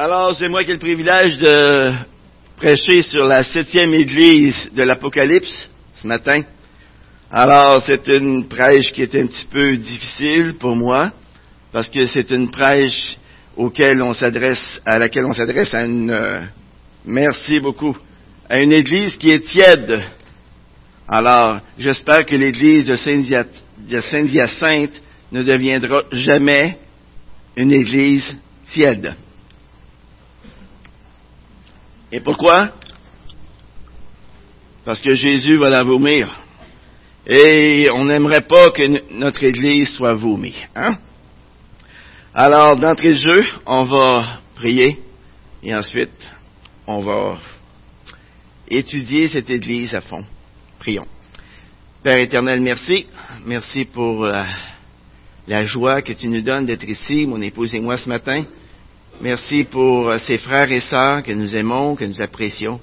Alors, c'est moi qui ai le privilège de prêcher sur la septième église de l'Apocalypse ce matin. Alors, c'est une prêche qui est un petit peu difficile pour moi, parce que c'est une prêche auquel on s'adresse, à laquelle on s'adresse à une, euh, merci beaucoup, à une église qui est tiède. Alors, j'espère que l'église de Saint-Hyacinthe ne deviendra jamais une église tiède. Et pourquoi? Parce que Jésus va la vomir. Et on n'aimerait pas que notre Église soit vomie. Hein? Alors, d'entrée de jeu, on va prier et ensuite, on va étudier cette Église à fond. Prions. Père éternel, merci. Merci pour euh, la joie que tu nous donnes d'être ici, mon épouse et moi, ce matin. Merci pour euh, ces frères et sœurs que nous aimons, que nous apprécions.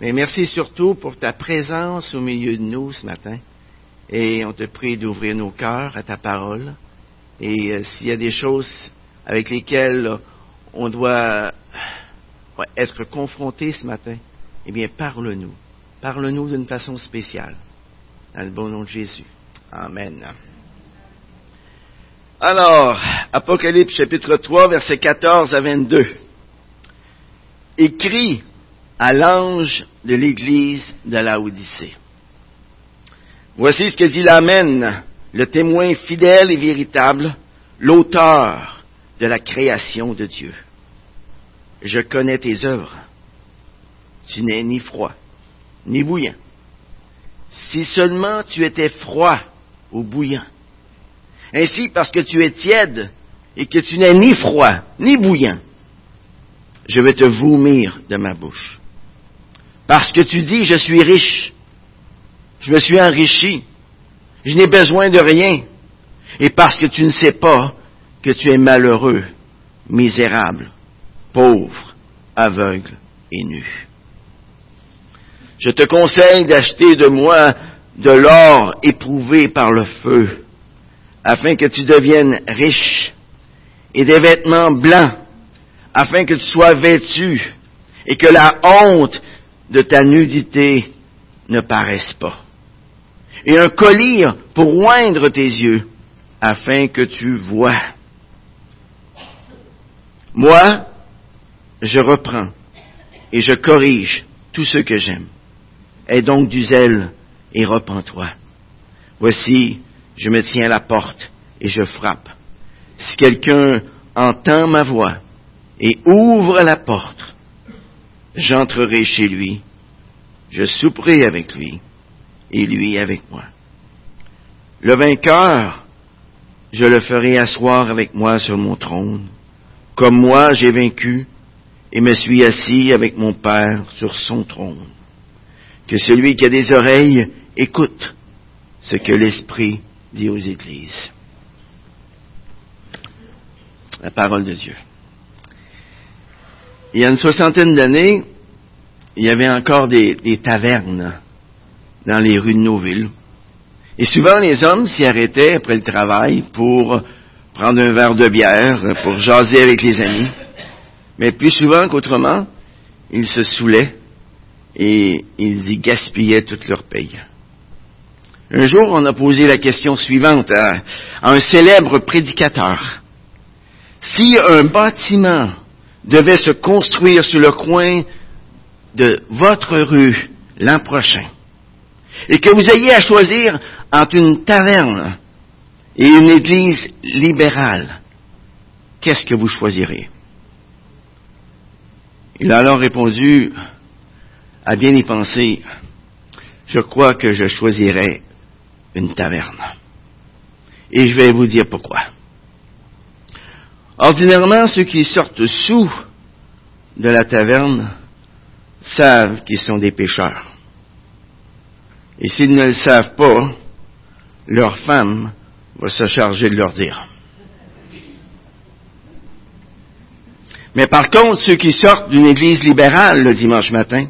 Mais merci surtout pour ta présence au milieu de nous ce matin. Et on te prie d'ouvrir nos cœurs à ta parole. Et euh, s'il y a des choses avec lesquelles on doit être confronté ce matin, eh bien, parle-nous. Parle-nous d'une façon spéciale. Dans le bon nom de Jésus. Amen. Alors, Apocalypse chapitre 3, versets 14 à 22. Écrit à l'ange de l'église de la Odyssée. Voici ce que dit l'Amen, le témoin fidèle et véritable, l'auteur de la création de Dieu. Je connais tes œuvres. Tu n'es ni froid, ni bouillant. Si seulement tu étais froid ou bouillant, ainsi, parce que tu es tiède et que tu n'es ni froid ni bouillant, je vais te vomir de ma bouche. Parce que tu dis, je suis riche, je me suis enrichi, je n'ai besoin de rien, et parce que tu ne sais pas que tu es malheureux, misérable, pauvre, aveugle et nu. Je te conseille d'acheter de moi de l'or éprouvé par le feu, afin que tu deviennes riche, et des vêtements blancs, afin que tu sois vêtu, et que la honte de ta nudité ne paraisse pas. Et un collier pour oindre tes yeux, afin que tu vois. Moi, je reprends et je corrige tout ce que j'aime. Aie donc du zèle et repens-toi. Voici, je me tiens à la porte et je frappe. Si quelqu'un entend ma voix et ouvre la porte, j'entrerai chez lui, je souperai avec lui et lui avec moi. Le vainqueur, je le ferai asseoir avec moi sur mon trône, comme moi j'ai vaincu et me suis assis avec mon Père sur son trône. Que celui qui a des oreilles écoute ce que l'Esprit dit aux Églises. La parole de Dieu. Il y a une soixantaine d'années, il y avait encore des, tavernes dans les rues de nos villes. Et souvent, les hommes s'y arrêtaient après le travail pour prendre un verre de bière, pour jaser avec les amis. Mais plus souvent qu'autrement, ils se saoulaient et ils y gaspillaient toute leur paye. Un jour, on a posé la question suivante à, un célèbre prédicateur. Si un bâtiment devait se construire sur le coin de votre rue l'an prochain, et que vous ayez à choisir entre une taverne et une église libérale, qu'est-ce que vous choisirez? Il a alors répondu, à bien y penser, je crois que je choisirais une taverne. Et je vais vous dire pourquoi. Ordinairement, ceux qui sortent sous de la taverne savent qu'ils sont des pécheurs. Et s'ils ne le savent pas, leur femme va se charger de leur dire. Mais par contre, ceux qui sortent d'une église libérale le dimanche matin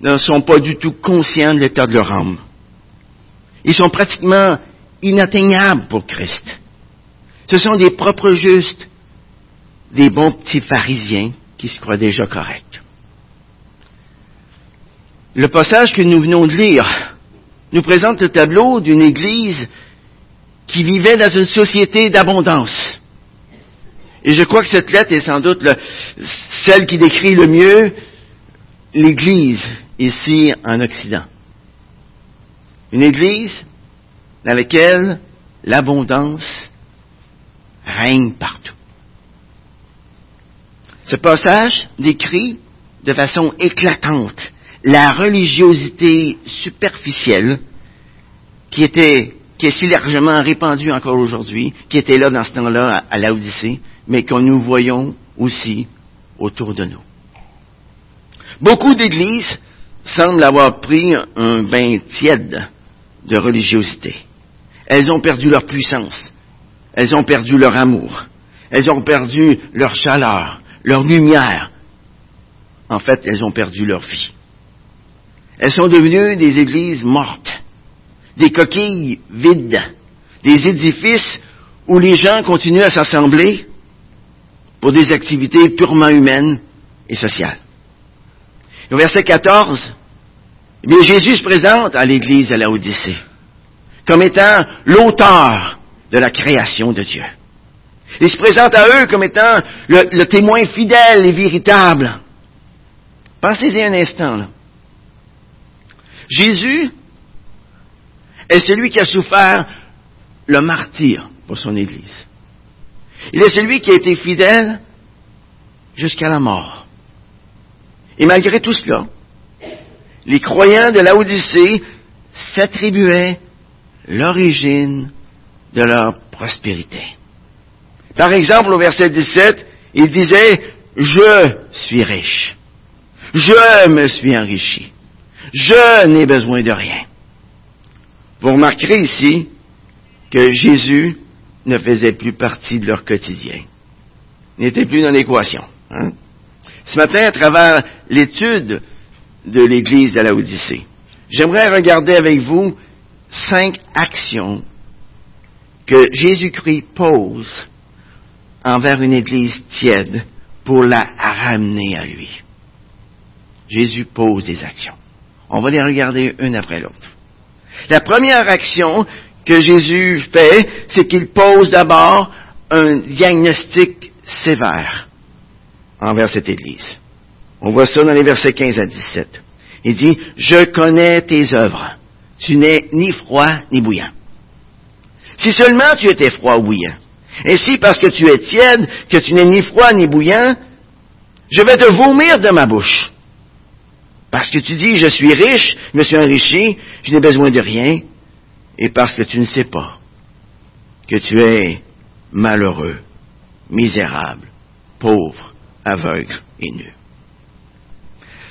ne sont pas du tout conscients de l'état de leur âme. Ils sont pratiquement inatteignables pour Christ. Ce sont des propres justes, des bons petits pharisiens qui se croient déjà corrects. Le passage que nous venons de lire nous présente le tableau d'une Église qui vivait dans une société d'abondance. Et je crois que cette lettre est sans doute celle qui décrit le mieux l'Église ici en Occident. Une Église dans laquelle l'abondance règne partout. Ce passage décrit de façon éclatante la religiosité superficielle qui était, qui est si largement répandue encore aujourd'hui, qui était là dans ce temps-là à, l'Odyssée, mais que nous voyons aussi autour de nous. Beaucoup d'églises semblent avoir pris un bain tiède de religiosité. Elles ont perdu leur puissance. Elles ont perdu leur amour. Elles ont perdu leur chaleur, leur lumière. En fait, elles ont perdu leur vie. Elles sont devenues des églises mortes, des coquilles vides, des édifices où les gens continuent à s'assembler pour des activités purement humaines et sociales. au verset 14, eh Jésus se présente à l'église à la Odyssée comme étant l'auteur de la création de Dieu. Il se présente à eux comme étant le, le témoin fidèle et véritable. Pensez-y un instant. Jésus est celui qui a souffert le martyr pour son Église. Il est celui qui a été fidèle jusqu'à la mort. Et malgré tout cela, les croyants de la Odyssée s'attribuaient l'origine de leur prospérité. Par exemple, au verset 17, il disait, je suis riche. Je me suis enrichi. Je n'ai besoin de rien. Vous remarquerez ici que Jésus ne faisait plus partie de leur quotidien. N'était plus dans l'équation. Hein? Ce matin, à travers l'étude de l'Église de la Odyssée, j'aimerais regarder avec vous cinq actions que Jésus-Christ pose envers une Église tiède pour la ramener à lui. Jésus pose des actions. On va les regarder une après l'autre. La première action que Jésus fait, c'est qu'il pose d'abord un diagnostic sévère envers cette Église. On voit ça dans les versets 15 à 17. Il dit, je connais tes œuvres. Tu n'es ni froid ni bouillant. Si seulement tu étais froid ou bouillant, et si parce que tu es tiède, que tu n'es ni froid ni bouillant, je vais te vomir de ma bouche. Parce que tu dis, je suis riche, je me suis enrichi, je n'ai besoin de rien, et parce que tu ne sais pas que tu es malheureux, misérable, pauvre, aveugle et nu.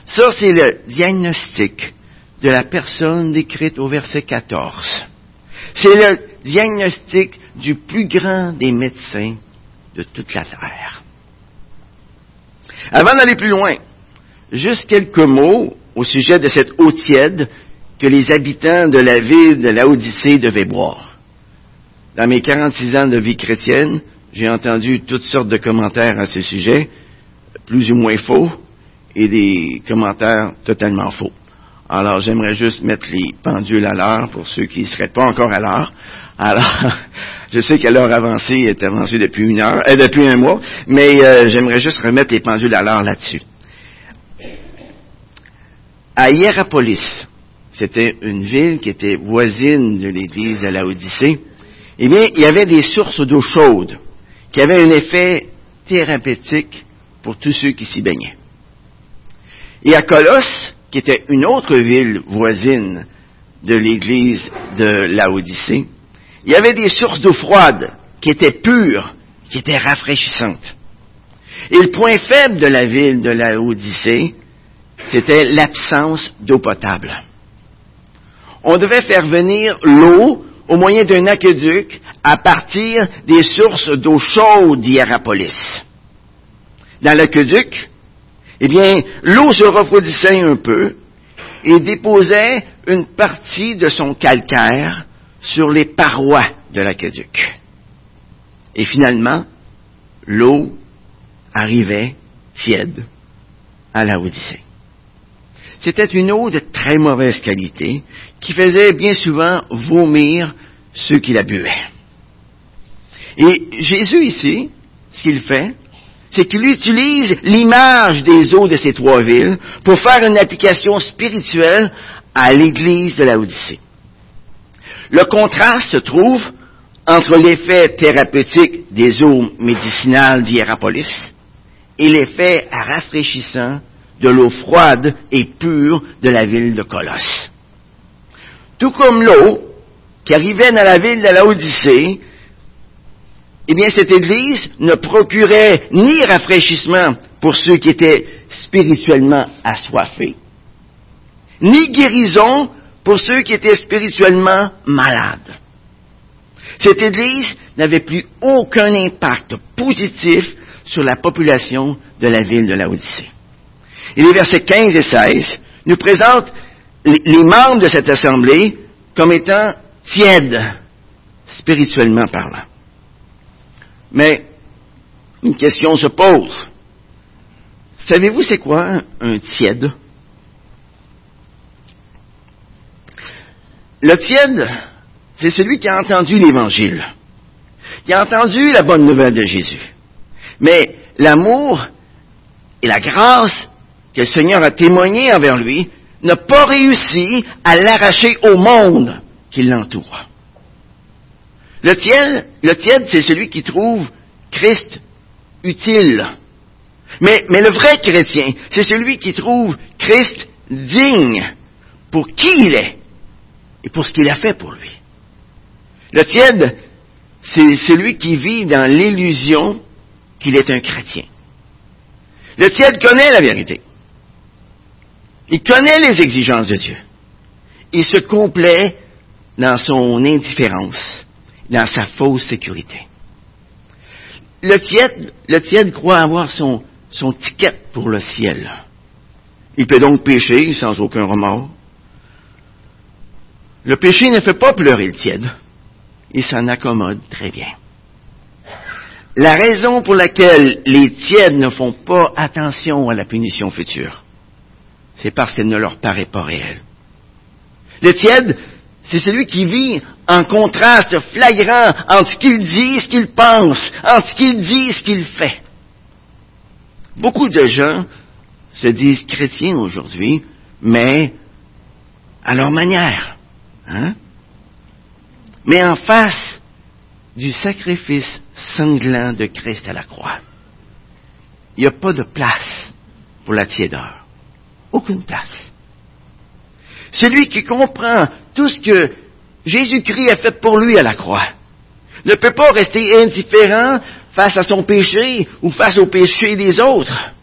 Ça, c'est le diagnostic de la personne décrite au verset 14. C'est le diagnostic du plus grand des médecins de toute la terre. Avant d'aller plus loin, juste quelques mots au sujet de cette eau tiède que les habitants de la ville de la Odyssée devaient boire. Dans mes 46 ans de vie chrétienne, j'ai entendu toutes sortes de commentaires à ce sujet, plus ou moins faux, et des commentaires totalement faux. Alors, j'aimerais juste mettre les pendules à l'heure pour ceux qui ne seraient pas encore à l'heure. Alors, je sais que l'heure avancée est avancée depuis une heure, euh, depuis un mois, mais euh, j'aimerais juste remettre les pendules à l'heure là-dessus à Hierapolis, c'était une ville qui était voisine de l'église de la Odyssée, eh bien, il y avait des sources d'eau chaude qui avaient un effet thérapeutique pour tous ceux qui s'y baignaient. Et à Colosse, qui était une autre ville voisine de l'église de la Odyssée, il y avait des sources d'eau froide qui étaient pures, qui étaient rafraîchissantes. Et le point faible de la ville de la Odyssée, c'était l'absence d'eau potable. On devait faire venir l'eau au moyen d'un aqueduc à partir des sources d'eau chaude d'Hierapolis. Dans l'aqueduc, eh bien, l'eau se refroidissait un peu et déposait une partie de son calcaire sur les parois de l'aqueduc. Et finalement, l'eau arrivait tiède à la Odyssée. C'était une eau de très mauvaise qualité qui faisait bien souvent vomir ceux qui la buvaient. Et Jésus ici, ce qu'il fait, c'est qu'il utilise l'image des eaux de ces trois villes pour faire une application spirituelle à l'église de la Odyssée. Le contraste se trouve entre l'effet thérapeutique des eaux médicinales d'Hierapolis et l'effet rafraîchissant de l'eau froide et pure de la ville de Colosse. Tout comme l'eau qui arrivait dans la ville de la Odyssée, eh bien, cette église ne procurait ni rafraîchissement pour ceux qui étaient spirituellement assoiffés, ni guérison pour ceux qui étaient spirituellement malades. Cette Église n'avait plus aucun impact positif sur la population de la ville de la Odyssée. Et les versets 15 et 16 nous présentent les membres de cette assemblée comme étant tièdes, spirituellement parlant. Mais une question se pose. Savez-vous c'est quoi un tiède? Le tiède, c'est celui qui a entendu l'Évangile, qui a entendu la bonne nouvelle de Jésus. Mais l'amour et la grâce que le Seigneur a témoigné envers lui n'a pas réussi à l'arracher au monde qui l'entoure. Le tiède, le tiède, c'est celui qui trouve Christ utile. Mais, mais le vrai chrétien, c'est celui qui trouve Christ digne pour qui il est et pour ce qu'il a fait pour lui. Le tiède, c'est celui qui vit dans l'illusion qu'il est un chrétien. Le tiède connaît la vérité. Il connaît les exigences de Dieu. Il se complaît dans son indifférence, dans sa fausse sécurité. Le tiède, le tiède croit avoir son, son ticket pour le ciel. Il peut donc pécher sans aucun remords. Le péché ne fait pas pleurer le tiède. Il s'en accommode très bien. La raison pour laquelle les tièdes ne font pas attention à la punition future, c'est parce qu'elle ne leur paraît pas réelle. Le tiède, c'est celui qui vit en contraste flagrant entre ce qu'il dit ce qu'il pense, entre ce qu'il dit ce qu'il fait. Beaucoup de gens se disent chrétiens aujourd'hui, mais à leur manière. Hein? Mais en face du sacrifice sanglant de Christ à la croix, il n'y a pas de place pour la tiédeur. Aucune place. Celui qui comprend tout ce que Jésus-Christ a fait pour lui à la croix ne peut pas rester indifférent face à son péché ou face au péché des autres.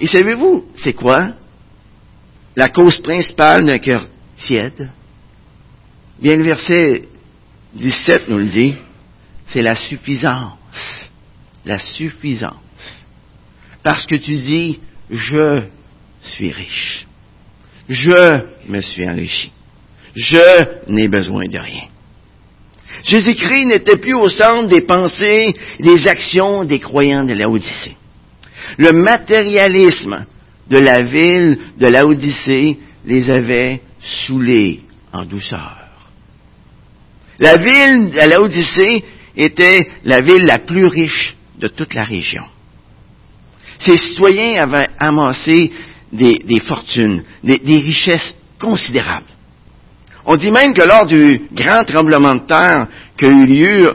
Et savez-vous, c'est quoi la cause principale d'un cœur tiède? Bien, le verset 17 nous le dit, c'est la suffisance. La suffisance. Parce que tu dis, je suis riche. Je me suis enrichi. Je n'ai besoin de rien. Jésus-Christ n'était plus au centre des pensées, des actions des croyants de la Odyssée. Le matérialisme de la ville de la Odyssée les avait saoulés en douceur. La ville de la Odyssée était la ville la plus riche de toute la région. Ses citoyens avaient amassé des, fortunes, des, des richesses considérables. On dit même que lors du grand tremblement de terre qui a eu lieu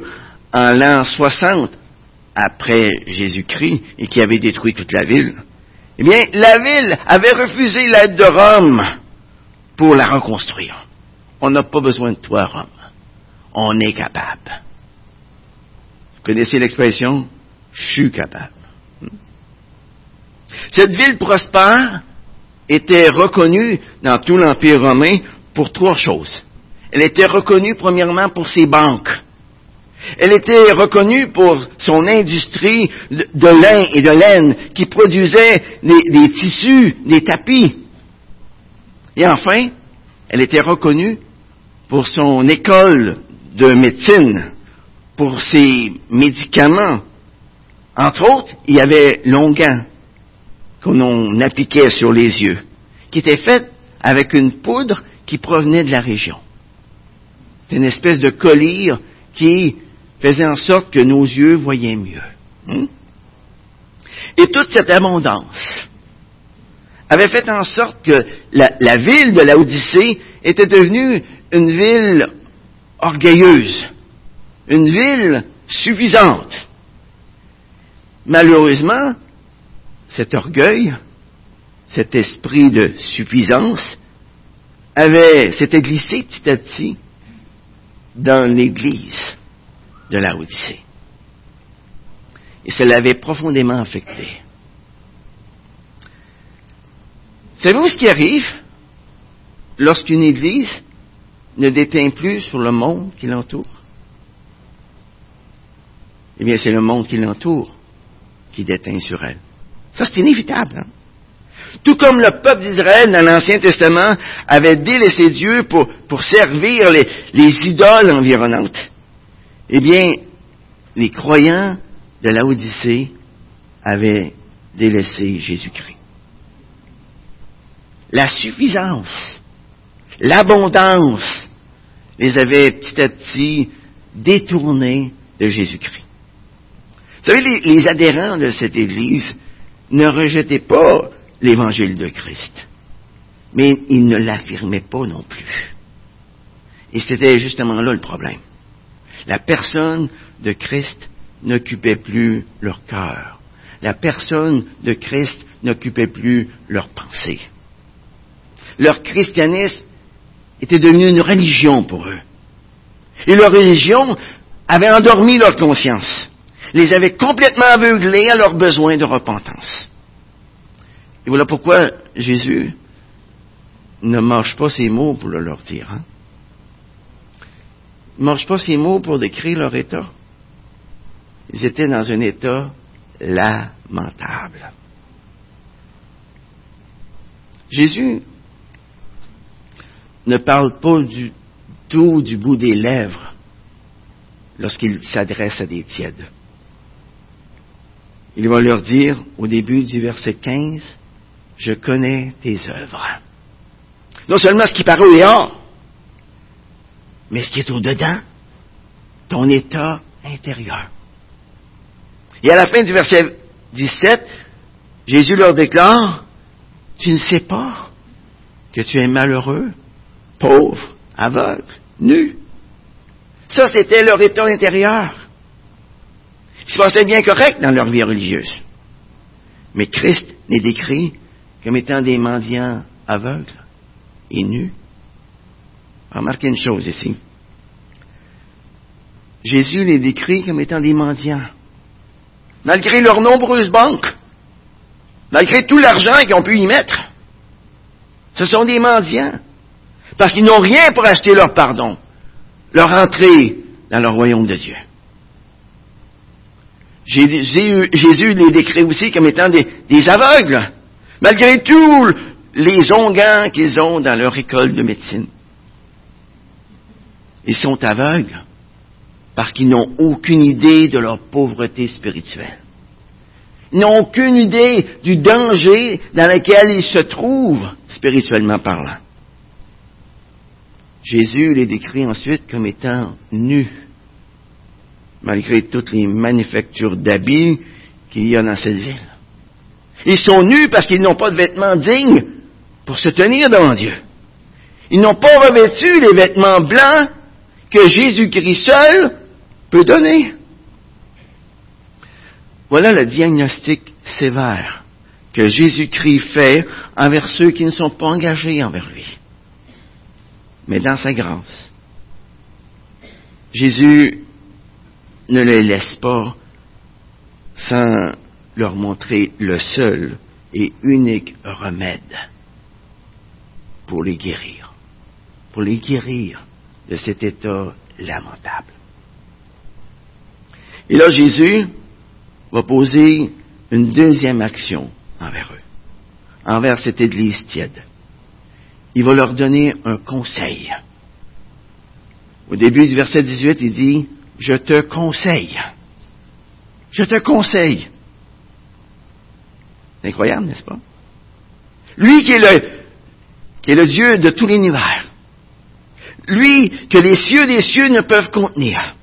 en l'an 60 après Jésus-Christ et qui avait détruit toute la ville, eh bien, la ville avait refusé l'aide de Rome pour la reconstruire. On n'a pas besoin de toi, Rome. On est capable. Vous connaissez l'expression? Je suis capable. Cette ville prospère était reconnue dans tout l'Empire romain pour trois choses. Elle était reconnue premièrement pour ses banques. Elle était reconnue pour son industrie de lin et de laine qui produisait des, tissus, des tapis. Et enfin, elle était reconnue pour son école de médecine, pour ses médicaments Entre autres, il y avait l'onguent qu'on appliquait sur les yeux, qui était fait avec une poudre qui provenait de la région. C'est une espèce de collyre qui faisait en sorte que nos yeux voyaient mieux. Hmm? Et toute cette abondance avait fait en sorte que la, la ville de la Odyssée était devenue une ville orgueilleuse, une ville suffisante. Malheureusement, cet orgueil, cet esprit de suffisance, avait, s'était glissé petit à petit dans l'église de la Odyssée. Et ça l'avait profondément affecté. Savez-vous ce qui arrive lorsqu'une église ne déteint plus sur le monde qui l'entoure? Eh bien, c'est le monde qui l'entoure qui déteint sur elle. Ça, c'est inévitable. Hein? Tout comme le peuple d'Israël dans l'Ancien Testament avait délaissé Dieu pour, servir les, les idoles environnantes, eh bien, les croyants de la Odyssée avaient délaissé Jésus-Christ. La suffisance, l'abondance les avait petit à petit détournés de Jésus-Christ. Vous savez, les, adhérents de cette Église ne rejetaient pas l'évangile de Christ, mais ils ne l'affirmaient pas non plus. Et c'était justement là le problème. La personne de Christ n'occupait plus leur cœur. La personne de Christ n'occupait plus leur pensée. Leur christianisme était devenu une religion pour eux. Et leur religion avait endormi leur conscience, les avait complètement aveuglés à leurs besoins de repentance. Et voilà pourquoi Jésus ne marche pas ses mots pour le leur dire. Hein? Ne marche pas ces mots pour décrire leur état. Ils étaient dans un état lamentable. Jésus ne parle pas du tout du bout des lèvres lorsqu'il s'adresse à des tièdes. Il va leur dire au début du verset 15, Je connais tes œuvres. Non seulement ce qui paraît au dehors, mais ce qui est au-dedans, ton état intérieur. Et à la fin du verset 17, Jésus leur déclare, tu ne sais pas que tu es malheureux, pauvre, aveugle, nu. Ça, c'était leur état intérieur. Se pensaient bien correct dans leur vie religieuse. Mais Christ n'est décrit comme étant des mendiants aveugles et nus. Remarquez une chose ici. Jésus les décrit comme étant des mendiants. Malgré leurs nombreuses banques, malgré tout l'argent qu'ils ont pu y mettre, ce sont des mendiants. Parce qu'ils n'ont rien pour acheter leur pardon, leur entrée dans le royaume de Dieu. Jésus les décrit aussi comme étant des, aveugles, malgré tous les onguents qu'ils ont dans leur école de médecine. Ils sont aveugles parce qu'ils n'ont aucune idée de leur pauvreté spirituelle. Ils n'ont aucune idée du danger dans lequel ils se trouvent, spirituellement parlant. Jésus les décrit ensuite comme étant nus, malgré toutes les manufactures d'habits qu'il y a dans cette ville. Ils sont nus parce qu'ils n'ont pas de vêtements dignes pour se tenir devant Dieu. Ils n'ont pas revêtu les vêtements blancs que Jésus-Christ seul peut donner. Voilà le diagnostic sévère que Jésus-Christ fait envers ceux qui ne sont pas engagés envers lui. Mais dans sa grâce, Jésus ne les laisse pas sans leur montrer le seul et unique remède pour les guérir, pour les guérir de cet état lamentable. Et là, Jésus va poser une deuxième action envers eux, envers cette Église tiède. Il va leur donner un conseil. Au début du verset 18, il dit, je te conseille. Je te conseille. C'est incroyable, n'est-ce pas? Lui qui est le, qui est le Dieu de tout l'univers. Lui que les cieux des cieux ne peuvent contenir.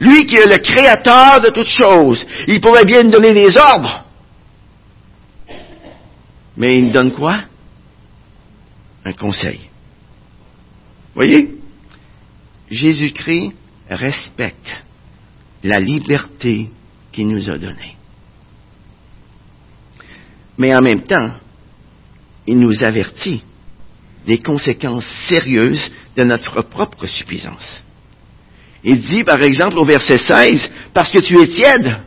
Lui qui est le créateur de toutes choses. Il pourrait bien donner des ordres. Mais il donne quoi? Un conseil. Voyez? Jésus-Christ respecte la liberté qu'il nous a donnée. Mais en même temps, il nous avertit des conséquences sérieuses de notre propre suffisance. Il dit, par exemple, au verset 16, parce que tu es tiède,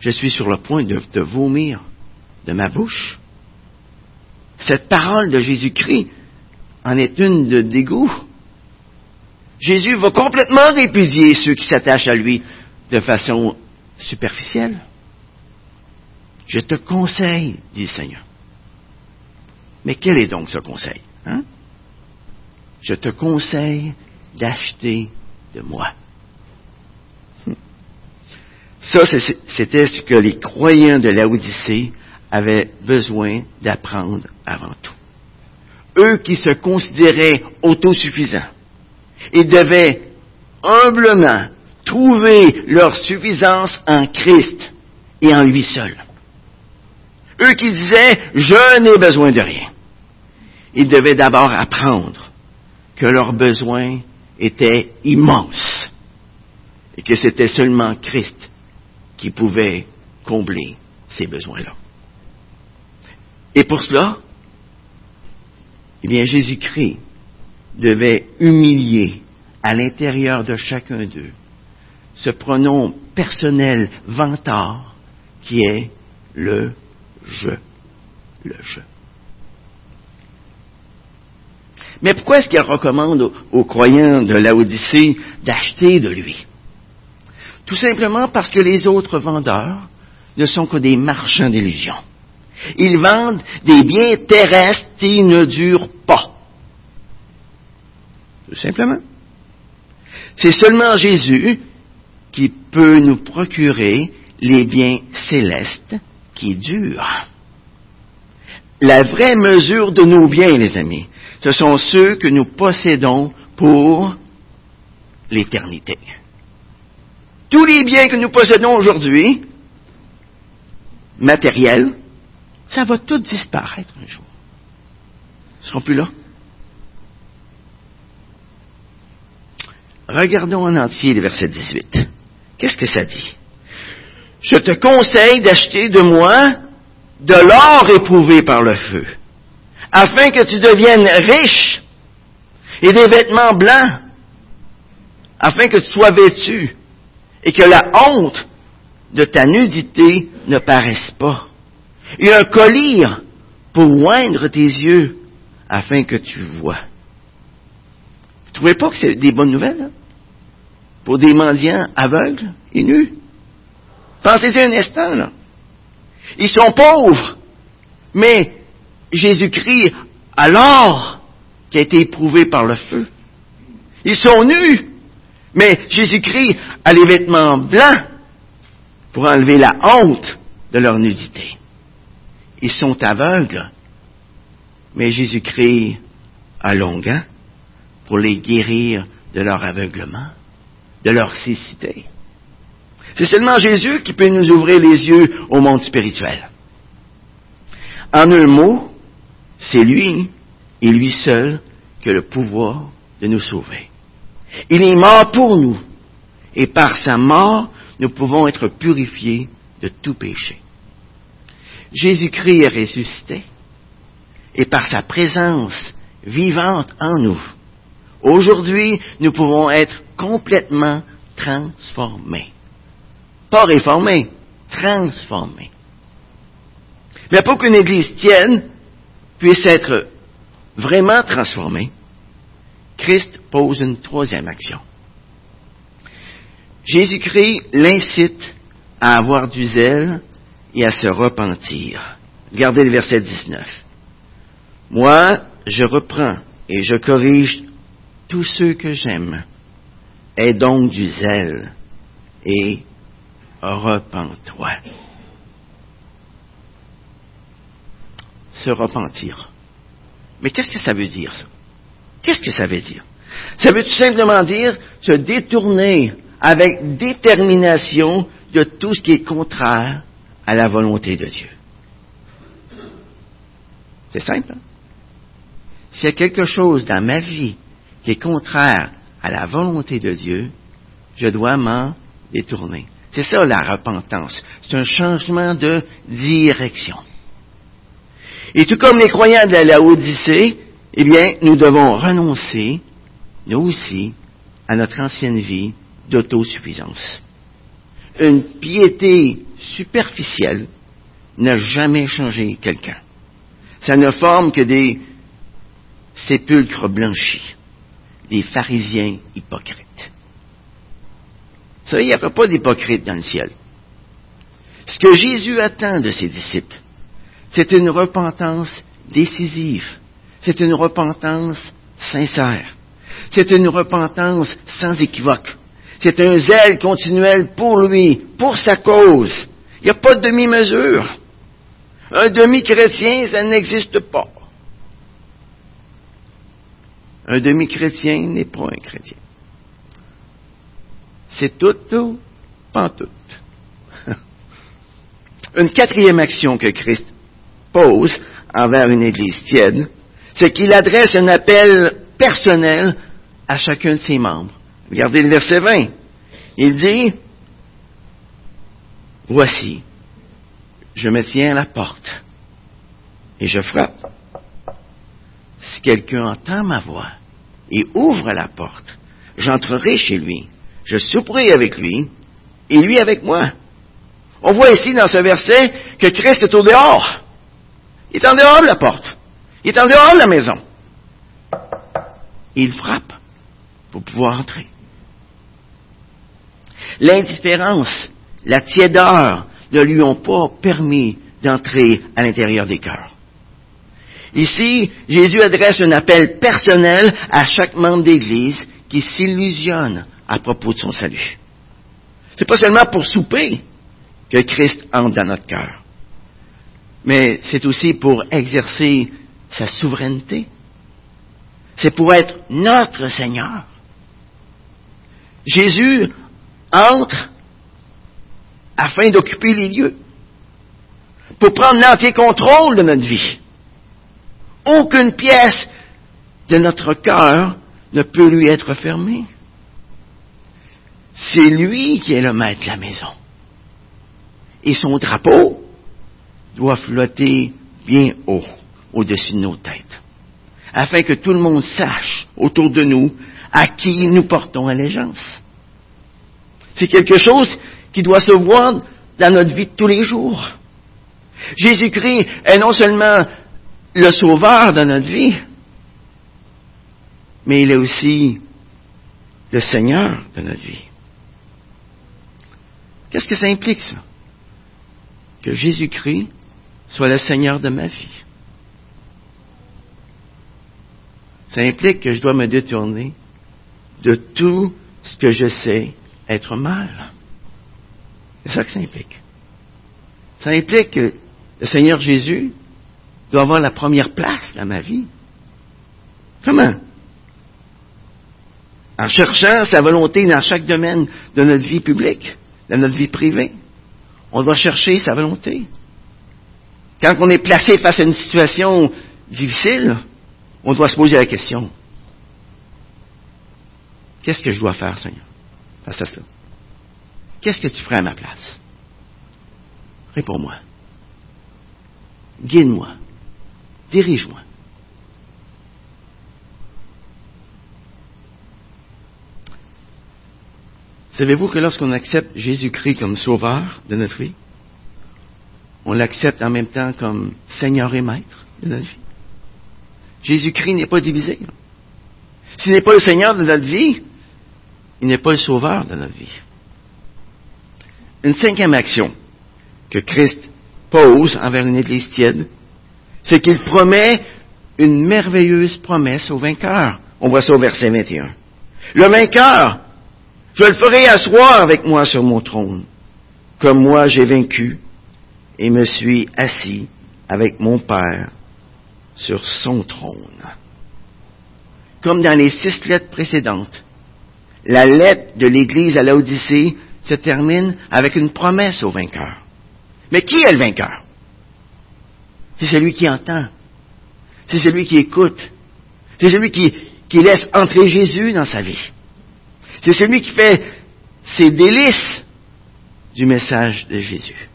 je suis sur le point de te vomir de ma bouche. Cette parole de Jésus-Christ en est une de dégoût. Jésus va complètement répudier ceux qui s'attachent à lui de façon superficielle. Je te conseille, dit le Seigneur. Mais quel est donc ce conseil hein? Je te conseille d'acheter de moi. Ça, c'était ce que les croyants de l'Odyssée avaient besoin d'apprendre avant tout. Eux qui se considéraient autosuffisants, ils devaient humblement trouver leur suffisance en Christ et en lui seul. Eux qui disaient, je n'ai besoin de rien. Ils devaient d'abord apprendre que leurs besoins étaient immenses et que c'était seulement Christ qui pouvait combler ces besoins-là. Et pour cela, eh bien, Jésus-Christ devait humilier à l'intérieur de chacun d'eux ce pronom personnel vantard qui est le je. Le je. Mais pourquoi est-ce qu'il recommande aux, croyants de l'Odyssée d'acheter de lui? Tout simplement parce que les autres vendeurs ne sont que des marchands d'illusions. Ils vendent des biens terrestres qui ne durent. Tout simplement. C'est seulement Jésus qui peut nous procurer les biens célestes qui durent. La vraie mesure de nos biens, les amis, ce sont ceux que nous possédons pour l'éternité. Tous les biens que nous possédons aujourd'hui, matériels, ça va tout disparaître un jour. Ils ne seront plus là. Regardons en entier le verset 18. Qu'est-ce que ça dit? Je te conseille d'acheter de moi de l'or éprouvé par le feu, afin que tu deviennes riche, et des vêtements blancs, afin que tu sois vêtu, et que la honte de ta nudité ne paraisse pas, et un collier pour oindre tes yeux, afin que tu vois. Vous trouvez pas que c'est des bonnes nouvelles, hein? Pour des mendiants aveugles et nus? Pensez-y un instant, là. Ils sont pauvres, mais Jésus-Christ alors qui a été éprouvé par le feu. Ils sont nus, mais Jésus-Christ a les vêtements blancs pour enlever la honte de leur nudité. Ils sont aveugles, mais Jésus-Christ a longuin pour les guérir de leur aveuglement, de leur cécité. C'est seulement Jésus qui peut nous ouvrir les yeux au monde spirituel. En un mot, c'est lui et lui seul qui a le pouvoir de nous sauver. Il est mort pour nous et par sa mort, nous pouvons être purifiés de tout péché. Jésus-Christ est ressuscité et par sa présence vivante en nous, aujourd'hui, nous pouvons être complètement transformés. Pas réformé, transformé. Mais pour qu'une Église tienne, puisse être vraiment transformée, Christ pose une troisième action. Jésus-Christ l'incite à avoir du zèle et à se repentir. Regardez le verset 19. Moi, je reprends et je corrige tous ceux que j'aime. Aie donc du zèle et repens-toi. Se repentir. Mais qu'est-ce que ça veut dire, ça? Qu'est-ce que ça veut dire? Ça veut tout simplement dire se détourner avec détermination de tout ce qui est contraire à la volonté de Dieu. C'est simple. Hein? S'il y a quelque chose dans ma vie qui est contraire à la volonté de Dieu, je dois m'en détourner. C'est ça la repentance. C'est un changement de direction. Et tout comme les croyants de la Laodicée, eh bien, nous devons renoncer, nous aussi, à notre ancienne vie d'autosuffisance. Une piété superficielle n'a jamais changé quelqu'un. Ça ne forme que des sépulcres blanchis, des pharisiens hypocrites. Vous savez, il n'y aura pas d'hypocrite dans le ciel. Ce que Jésus attend de ses disciples, c'est une repentance décisive. C'est une repentance sincère. C'est une repentance sans équivoque. C'est un zèle continuel pour lui, pour sa cause. Il n'y a pas de demi-mesure. Un demi-chrétien, ça n'existe pas. Un demi-chrétien n'est pas un chrétien. C'est tout, tout, pas tout. Une quatrième action que Christ pose envers une Église tiède, c'est qu'il adresse un appel personnel à chacun de ses membres. Regardez le verset 20. Il dit, Voici, je me tiens à la porte et je frappe. Si quelqu'un entend ma voix et ouvre la porte, j'entrerai chez lui, je souperai avec lui et lui avec moi. On voit ici dans ce verset que Christ est au dehors. Il est en dehors de la porte. Il est en dehors de la maison. Il frappe pour pouvoir entrer. L'indifférence, la tiédeur ne lui ont pas permis d'entrer à l'intérieur des cœurs. Ici, Jésus adresse un appel personnel à chaque membre d'Église qui s'illusionne à propos de son salut. C'est pas seulement pour souper que Christ entre dans notre cœur, mais c'est aussi pour exercer sa souveraineté. C'est pour être notre Seigneur. Jésus entre afin d'occuper les lieux, pour prendre l'entier contrôle de notre vie. Aucune pièce de notre cœur ne peut lui être fermée. C'est lui qui est le maître de la maison. Et son drapeau doit flotter bien haut au-dessus de nos têtes, afin que tout le monde sache autour de nous à qui nous portons allégeance. C'est quelque chose qui doit se voir dans notre vie de tous les jours. Jésus-Christ est non seulement le sauveur de notre vie, mais il est aussi le Seigneur de notre vie. Qu'est-ce que ça implique, ça? Que Jésus-Christ soit le Seigneur de ma vie. Ça implique que je dois me détourner de tout ce que je sais être mal. C'est ça que ça implique. Ça implique que le Seigneur Jésus avoir la première place dans ma vie. Comment? En cherchant sa volonté dans chaque domaine de notre vie publique, de notre vie privée. On doit chercher sa volonté. Quand on est placé face à une situation difficile, on doit se poser la question. Qu'est-ce que je dois faire, Seigneur, face à cela? Qu'est-ce que tu ferais à ma place? Réponds-moi. Guide-moi. Dirige-moi. Savez-vous que lorsqu'on accepte Jésus-Christ comme sauveur de notre vie, on l'accepte en même temps comme Seigneur et Maître de notre vie? Jésus-Christ n'est pas divisé. S'il n'est pas le Seigneur de notre vie, il n'est pas le Sauveur de notre vie. Une cinquième action que Christ pose envers une Église tiède, c'est qu'il promet une merveilleuse promesse au vainqueur. On voit ça au verset 21. Le vainqueur, je le ferai asseoir avec moi sur mon trône, comme moi j'ai vaincu et me suis assis avec mon Père sur son trône. Comme dans les six lettres précédentes, la lettre de l'Église à l'Odyssée se termine avec une promesse au vainqueur. Mais qui est le vainqueur? C'est celui qui entend. C'est celui qui écoute. C'est celui qui, laisse entrer Jésus dans sa vie. C'est celui qui fait ses délices du message de Jésus.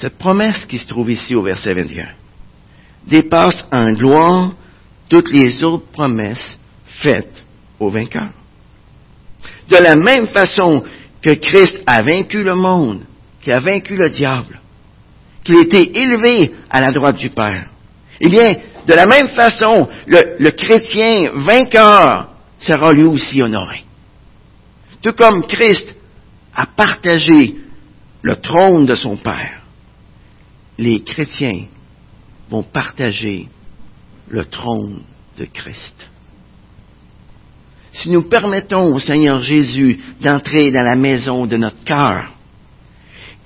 Cette promesse qui se trouve ici au verset 21 dépasse en gloire toutes les autres promesses faites au vainqueur. De la même façon que Christ a vaincu le monde, qui a vaincu le diable, qu'il a été élevé à la droite du Père, eh bien, de la même façon, le, le chrétien vainqueur sera lui aussi honoré. Tout comme Christ a partagé le trône de son Père, les chrétiens vont partager le trône de Christ. Si nous permettons au Seigneur Jésus d'entrer dans la maison de notre cœur,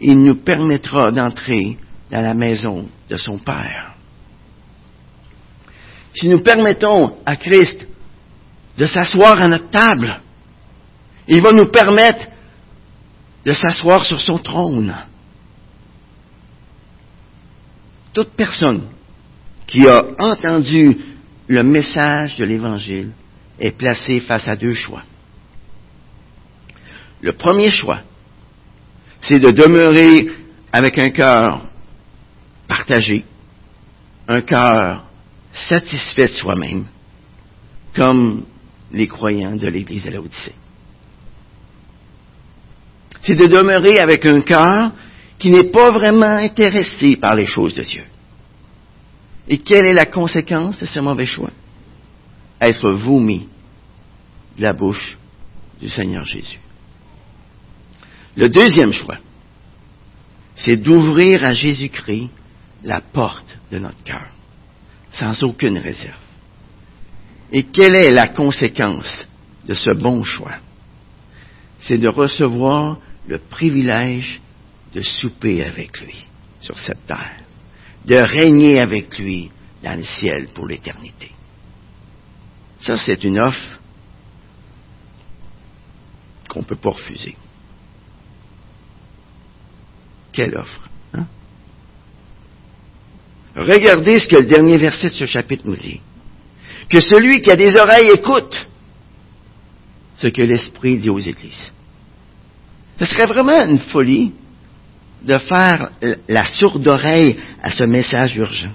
il nous permettra d'entrer dans la maison de son Père. Si nous permettons à Christ de s'asseoir à notre table, il va nous permettre de s'asseoir sur son trône. Toute personne qui a entendu le message de l'Évangile est placée face à deux choix. Le premier choix, c'est de demeurer avec un cœur partagé, un cœur satisfait de soi-même, comme les croyants de l'Église de l'Odyssée. C'est de demeurer avec un cœur qui n'est pas vraiment intéressé par les choses de Dieu. Et quelle est la conséquence de ce mauvais choix? Être vomi de la bouche du Seigneur Jésus. Le deuxième choix, c'est d'ouvrir à Jésus-Christ la porte de notre cœur, sans aucune réserve. Et quelle est la conséquence de ce bon choix? C'est de recevoir le privilège de souper avec lui sur cette terre, de régner avec lui dans le ciel pour l'éternité. Ça, c'est une offre qu'on ne peut pas refuser. Quelle offre? Regardez ce que le dernier verset de ce chapitre nous dit. Que celui qui a des oreilles écoute ce que l'Esprit dit aux églises. Ce serait vraiment une folie de faire la sourde oreille à ce message urgent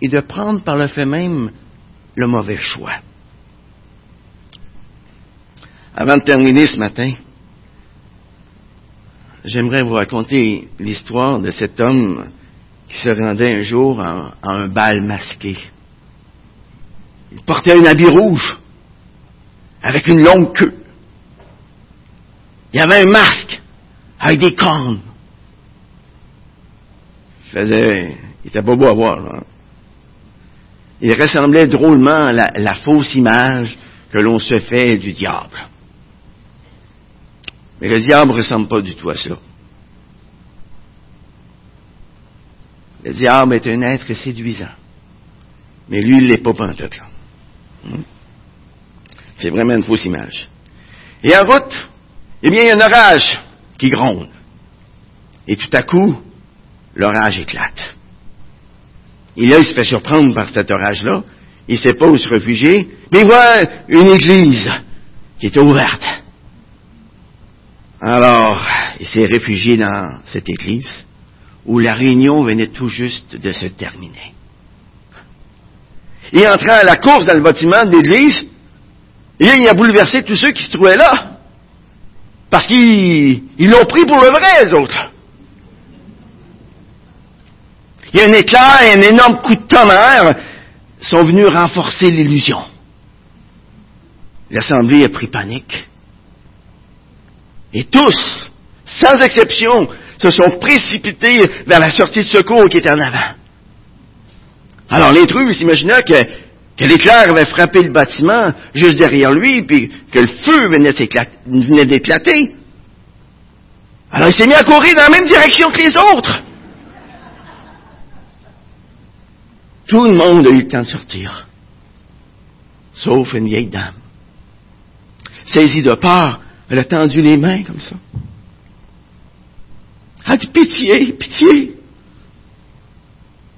et de prendre par le fait même le mauvais choix. Avant de terminer ce matin, j'aimerais vous raconter l'histoire de cet homme qui se rendait un jour à un bal masqué. Il portait un habit rouge avec une longue queue. Il avait un masque avec des cornes. Il faisait, il était pas beau à voir. Il ressemblait drôlement à la fausse image que l'on se fait du diable. Mais le diable ne ressemble pas du tout à ça. Le diable est un être séduisant. Mais lui, il l'est pas pantoute, là. Hmm? C'est vraiment une fausse image. Et en route, eh bien, il y a un orage qui gronde. Et tout à coup, l'orage éclate. Et là, il se fait surprendre par cet orage-là. Il ne sait pas où se réfugier. Mais il voit une église qui est ouverte. Alors, il s'est réfugié dans cette église où la réunion venait tout juste de se terminer. Il entra à la course dans le bâtiment de l'église et il a bouleversé tous ceux qui se trouvaient là. Parce qu'ils l'ont pris pour le vrai, les autres. Il y a un éclair et un énorme coup de tonnerre sont venus renforcer l'illusion. L'Assemblée a pris panique. Et tous, sans exception, se sont précipités vers la sortie de secours qui était en avant. Alors l'intrus s'imagina que, que l'éclair avait frappé le bâtiment juste derrière lui, puis que le feu venait d'éclater. Alors il s'est mis à courir dans la même direction que les autres. Tout le monde a eu le temps de sortir, sauf une vieille dame. Saisie de peur, elle a tendu les mains comme ça. Elle dit pitié, pitié.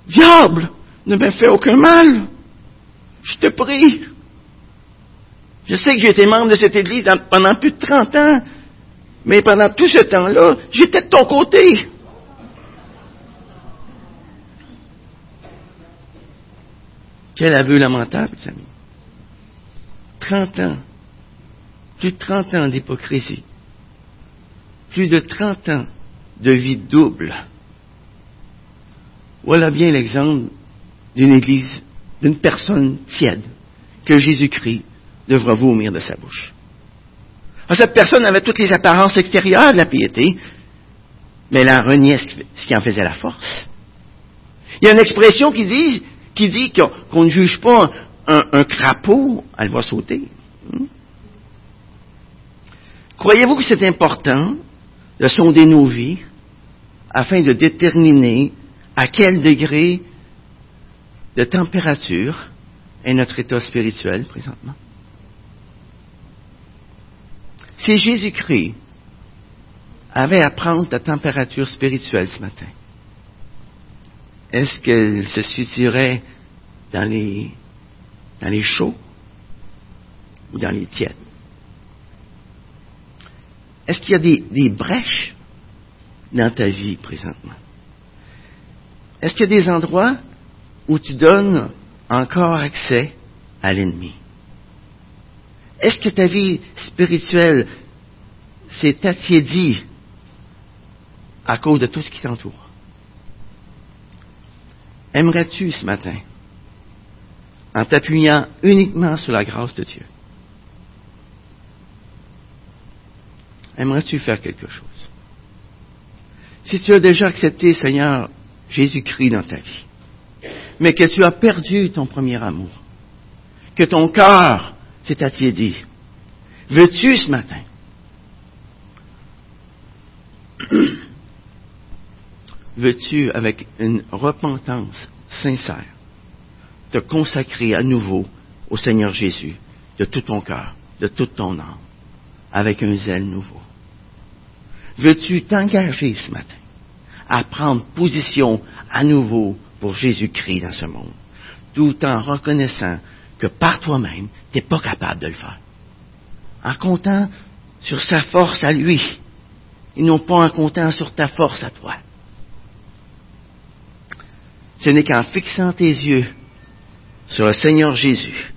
Diable, ne me fais aucun mal. Je te prie. Je sais que j'ai été membre de cette église pendant plus de 30 ans, mais pendant tout ce temps-là, j'étais de ton côté. Quel aveu lamentable, mes amis. 30 ans. Plus de 30 ans d'hypocrisie. Plus de 30 ans de vie double. Voilà bien l'exemple d'une église, d'une personne tiède que Jésus-Christ devra vomir de sa bouche. Cette personne avait toutes les apparences extérieures de la piété, mais elle a renié ce qui en faisait la force. Il y a une expression qui dit, qu'on ne juge pas un, crapaud, elle va sauter. Hmm? Croyez-vous que c'est important de sonder nos vies afin de déterminer à quel degré de température est notre état spirituel présentement? Si Jésus-Christ avait à prendre ta température spirituelle ce matin, est-ce qu'elle se situerait dans les, dans les chauds ou dans les tièdes? Est-ce qu'il y a des, des brèches dans ta vie présentement? Est-ce qu'il y a des endroits où tu donnes encore accès à l'ennemi? Est-ce que ta vie spirituelle s'est attiédie à cause de tout ce qui t'entoure? Aimerais-tu ce matin, en t'appuyant uniquement sur la grâce de Dieu, aimerais-tu faire quelque chose? Si tu as déjà accepté, Seigneur, Jésus-Christ dans ta vie, mais que tu as perdu ton premier amour, que ton cœur à dit. Veux-tu ce matin? Veux-tu, avec une repentance sincère, te consacrer à nouveau au Seigneur Jésus de tout ton cœur, de toute ton âme, avec un zèle nouveau? Veux-tu t'engager ce matin à prendre position à nouveau pour Jésus-Christ dans ce monde, tout en reconnaissant que par toi-même, tu n'es pas capable de le faire? En comptant sur sa force à lui, et non pas en comptant sur ta force à toi. Ce n'est qu'en fixant tes yeux sur le Seigneur Jésus,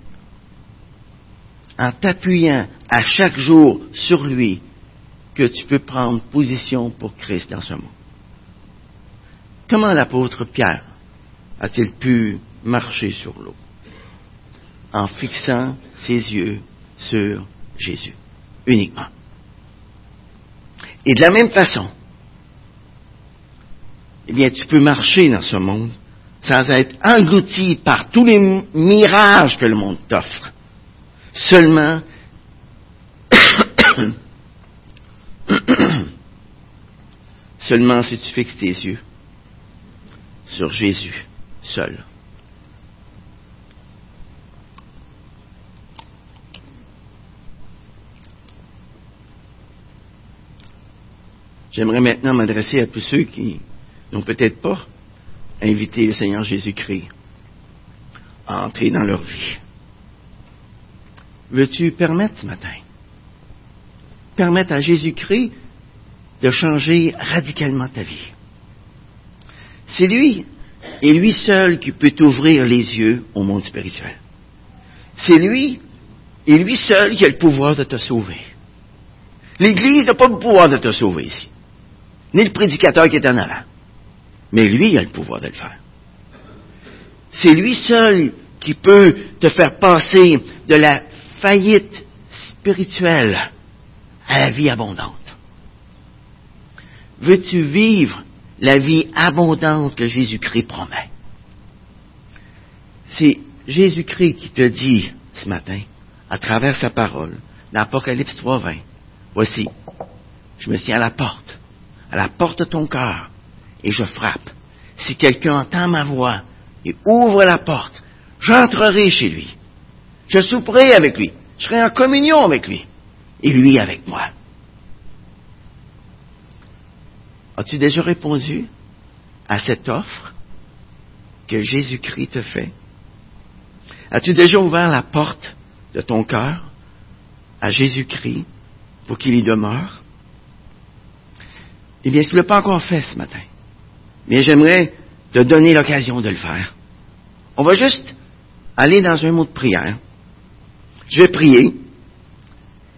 en t'appuyant à chaque jour sur lui, que tu peux prendre position pour Christ dans ce monde. Comment l'apôtre Pierre a-t-il pu marcher sur l'eau? en fixant ses yeux sur Jésus, uniquement. Et de la même façon, eh bien, tu peux marcher dans ce monde sans être englouti par tous les mirages que le monde t'offre. Seulement, seulement si tu fixes tes yeux sur Jésus seul. J'aimerais maintenant m'adresser à tous ceux qui n'ont peut-être pas invité le Seigneur Jésus-Christ à entrer dans leur vie. Veux-tu permettre ce matin, permettre à Jésus-Christ de changer radicalement ta vie? C'est lui et lui seul qui peut t'ouvrir les yeux au monde spirituel. C'est lui et lui seul qui a le pouvoir de te sauver. L'Église n'a pas le pouvoir de te sauver ici ni le prédicateur qui est en avant. Mais lui a le pouvoir de le faire. C'est lui seul qui peut te faire passer de la faillite spirituelle à la vie abondante. Veux-tu vivre la vie abondante que Jésus-Christ promet? C'est Jésus-Christ qui te dit ce matin, à travers sa parole, dans Apocalypse 3.20, voici, je me tiens à la porte à la porte de ton cœur et je frappe. Si quelqu'un entend ma voix et ouvre la porte, j'entrerai chez lui. Je souperai avec lui. Je serai en communion avec lui et lui avec moi. As-tu déjà répondu à cette offre que Jésus-Christ te fait? As-tu déjà ouvert la porte de ton cœur à Jésus-Christ pour qu'il y demeure? Eh bien, si tu ne l'as pas encore fait ce matin, mais j'aimerais te donner l'occasion de le faire. On va juste aller dans un mot de prière. Je vais prier.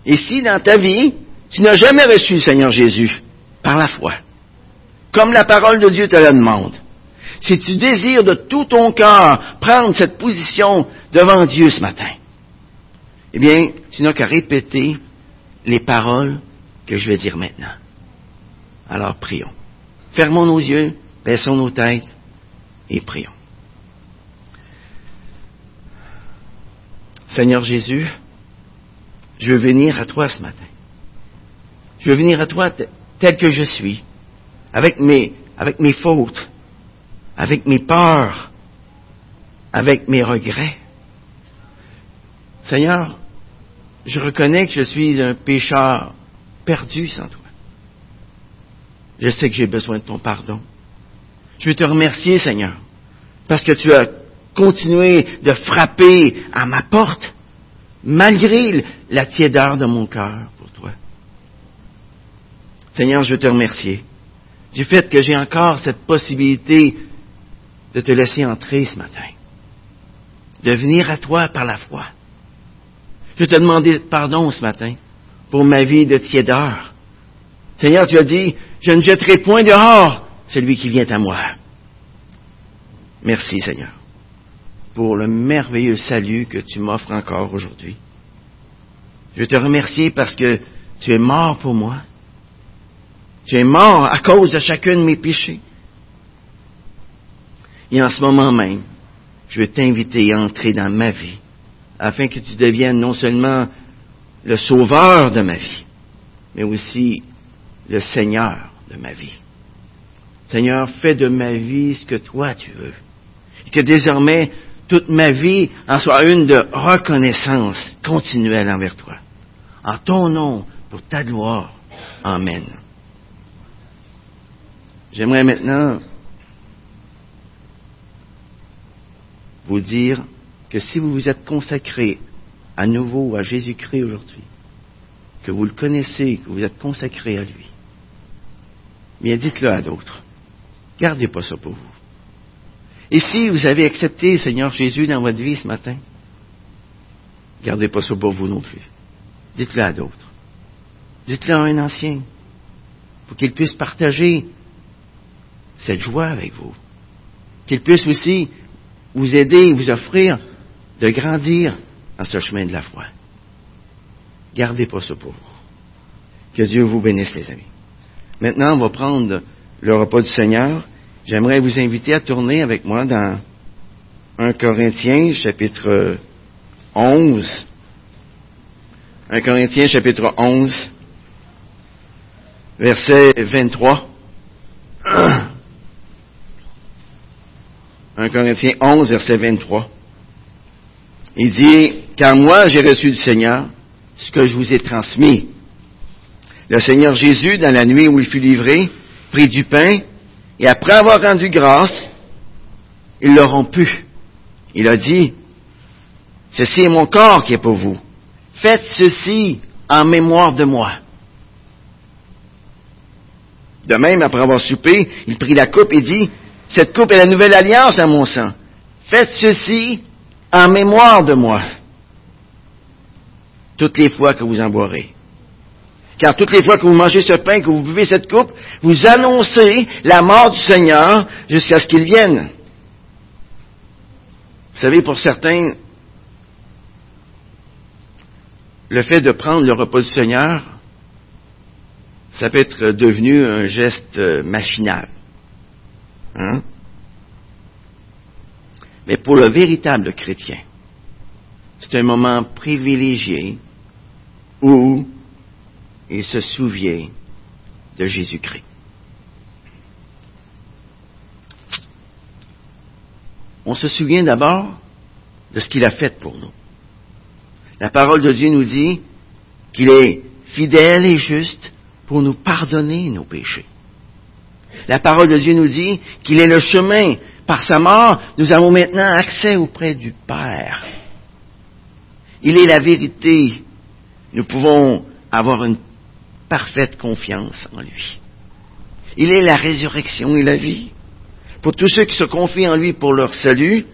Et si dans ta vie, tu n'as jamais reçu le Seigneur Jésus par la foi, comme la parole de Dieu te la demande, si tu désires de tout ton cœur prendre cette position devant Dieu ce matin, eh bien, tu n'as qu'à répéter les paroles que je vais dire maintenant. Alors prions. Fermons nos yeux, baissons nos têtes et prions. Seigneur Jésus, je veux venir à toi ce matin. Je veux venir à toi tel que je suis, avec mes, avec mes fautes, avec mes peurs, avec mes regrets. Seigneur, je reconnais que je suis un pécheur perdu sans toi. Je sais que j'ai besoin de ton pardon. Je veux te remercier, Seigneur, parce que tu as continué de frapper à ma porte, malgré la tiédeur de mon cœur pour toi. Seigneur, je veux te remercier du fait que j'ai encore cette possibilité de te laisser entrer ce matin, de venir à toi par la foi. Je te demander pardon ce matin pour ma vie de tiédeur. Seigneur, tu as dit, je ne jetterai point dehors celui qui vient à moi. Merci Seigneur pour le merveilleux salut que tu m'offres encore aujourd'hui. Je te remercier parce que tu es mort pour moi. Tu es mort à cause de chacun de mes péchés. Et en ce moment même, je veux t'inviter à entrer dans ma vie, afin que tu deviennes non seulement le sauveur de ma vie, mais aussi le Seigneur de ma vie. Seigneur, fais de ma vie ce que toi tu veux. Et que désormais, toute ma vie en soit une de reconnaissance continuelle envers toi. En ton nom, pour ta gloire. Amen. J'aimerais maintenant vous dire que si vous vous êtes consacré à nouveau à Jésus-Christ aujourd'hui, que vous le connaissez, que vous êtes consacré à lui, bien dites-le à d'autres. Gardez pas ça pour vous. Et si vous avez accepté le Seigneur Jésus dans votre vie ce matin, gardez pas ça pour vous non plus. Dites-le à d'autres. Dites-le à un ancien, pour qu'il puisse partager cette joie avec vous. Qu'il puisse aussi vous aider, vous offrir de grandir dans ce chemin de la foi. Gardez pas ça pour vous. Que Dieu vous bénisse, les amis. Maintenant, on va prendre le repas du Seigneur. J'aimerais vous inviter à tourner avec moi dans 1 Corinthiens, chapitre 11. 1 Corinthiens, chapitre 11, verset 23. 1 Corinthiens 11, verset 23. Il dit, car moi j'ai reçu du Seigneur ce que je vous ai transmis. Le Seigneur Jésus, dans la nuit où il fut livré, prit du pain, et après avoir rendu grâce, il le rompu. Il a dit, ceci est mon corps qui est pour vous. Faites ceci en mémoire de moi. De même, après avoir soupé, il prit la coupe et dit, cette coupe est la nouvelle alliance à mon sang. Faites ceci en mémoire de moi. Toutes les fois que vous en boirez. Car toutes les fois que vous mangez ce pain, que vous buvez cette coupe, vous annoncez la mort du Seigneur jusqu'à ce qu'il vienne. Vous savez, pour certains, le fait de prendre le repas du Seigneur, ça peut être devenu un geste machinal. Hmm? Mais pour le véritable chrétien, c'est un moment privilégié où il se souvient de Jésus-Christ. On se souvient d'abord de ce qu'il a fait pour nous. La parole de Dieu nous dit qu'il est fidèle et juste pour nous pardonner nos péchés. La parole de Dieu nous dit qu'il est le chemin. Par sa mort, nous avons maintenant accès auprès du Père. Il est la vérité. Nous pouvons avoir une parfaite confiance en lui. Il est la résurrection et la vie. Pour tous ceux qui se confient en lui pour leur salut,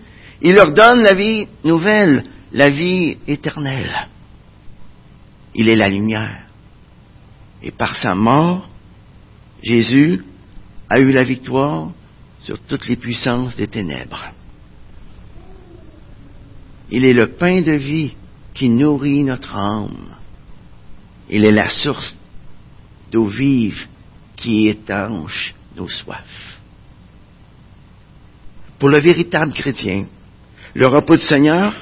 il leur donne la vie nouvelle, la vie éternelle. Il est la lumière. Et par sa mort, Jésus a eu la victoire sur toutes les puissances des ténèbres. Il est le pain de vie qui nourrit notre âme. Il est la source d'eau vive qui étanche nos soifs. Pour le véritable chrétien, le repas du Seigneur,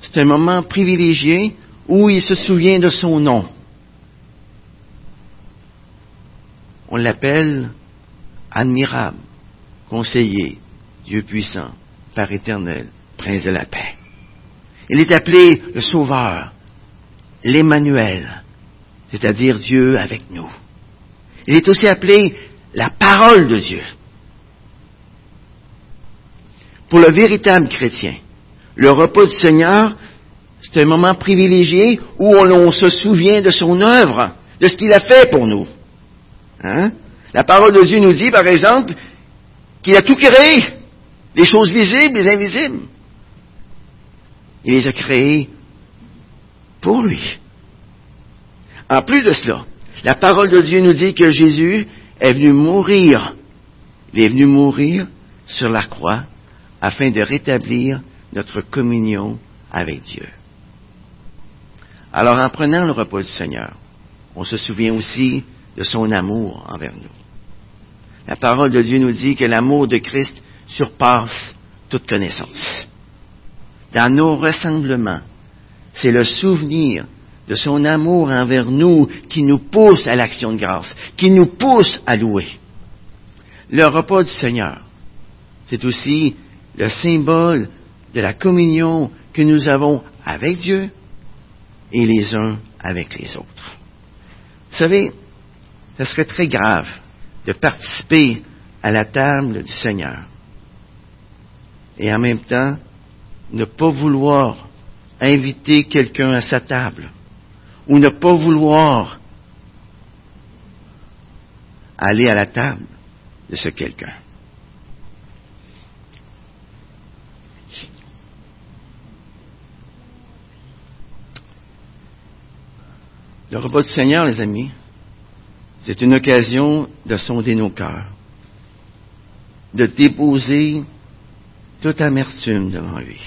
c'est un moment privilégié où il se souvient de son nom. On l'appelle admirable, conseiller, Dieu puissant, Père éternel, Prince de la paix. Il est appelé le Sauveur, l'Emmanuel, c'est-à-dire Dieu avec nous. Il est aussi appelé la parole de Dieu. Pour le véritable chrétien, le repas du Seigneur, c'est un moment privilégié où on, se souvient de son œuvre, de ce qu'il a fait pour nous. Hein? La parole de Dieu nous dit, par exemple, qu'il a tout créé, les choses visibles, les invisibles. Il les a créées pour lui. En plus de cela, la parole de Dieu nous dit que Jésus est venu mourir. Il est venu mourir sur la croix afin de rétablir notre communion avec Dieu. Alors en prenant le repas du Seigneur, on se souvient aussi de son amour envers nous. La parole de Dieu nous dit que l'amour de Christ surpasse toute connaissance. Dans nos rassemblements, c'est le souvenir de son amour envers nous qui nous pousse à l'action de grâce, qui nous pousse à louer. Le repas du Seigneur, c'est aussi le symbole de la communion que nous avons avec Dieu et les uns avec les autres. Vous savez, ce serait très grave de participer à la table du Seigneur et en même temps ne pas vouloir inviter quelqu'un à sa table ou ne pas vouloir aller à la table de ce quelqu'un. Le repas du Seigneur, les amis, c'est une occasion de sonder nos cœurs, de déposer toute amertume devant lui.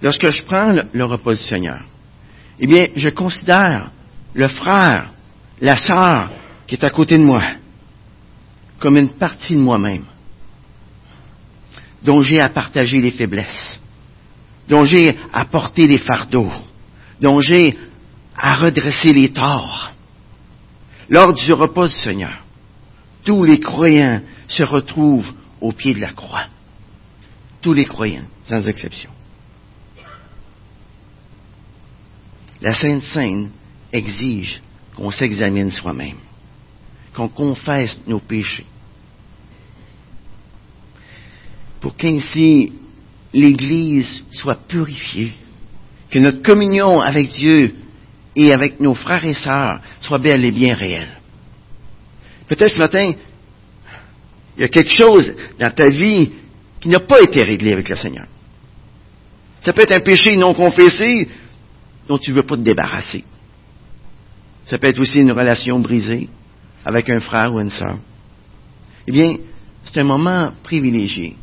Lorsque je prends le, repas du Seigneur, eh bien, je considère le frère, la sœur qui est à côté de moi, comme une partie de moi-même, dont j'ai à partager les faiblesses, dont j'ai à porter les fardeaux, dont j'ai à redresser les torts. Lors du repas du Seigneur, tous les croyants se retrouvent au pied de la croix. Tous les croyants, sans exception. La Sainte Seine exige qu'on s'examine soi-même, qu'on confesse nos péchés, pour qu'ainsi l'Église soit purifiée, que notre communion avec Dieu et avec nos frères et sœurs soit bel et bien réel. Peut-être ce matin, il y a quelque chose dans ta vie qui n'a pas été réglé avec le Seigneur. Ça peut être un péché non confessé dont tu ne veux pas te débarrasser. Ça peut être aussi une relation brisée avec un frère ou une sœur. Eh bien, c'est un moment privilégié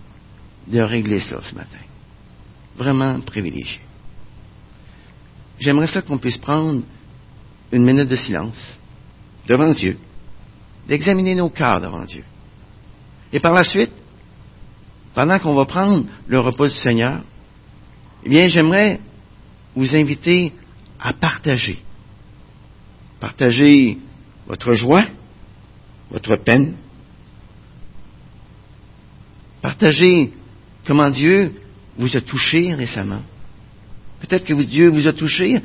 de régler ça ce matin. Vraiment privilégié j'aimerais ça qu'on puisse prendre une minute de silence devant Dieu, d'examiner nos cœurs devant Dieu. Et par la suite, pendant qu'on va prendre le repas du Seigneur, eh bien, j'aimerais vous inviter à partager. Partager votre joie, votre peine. Partager comment Dieu vous a touché récemment. Peut-être que Dieu vous a touché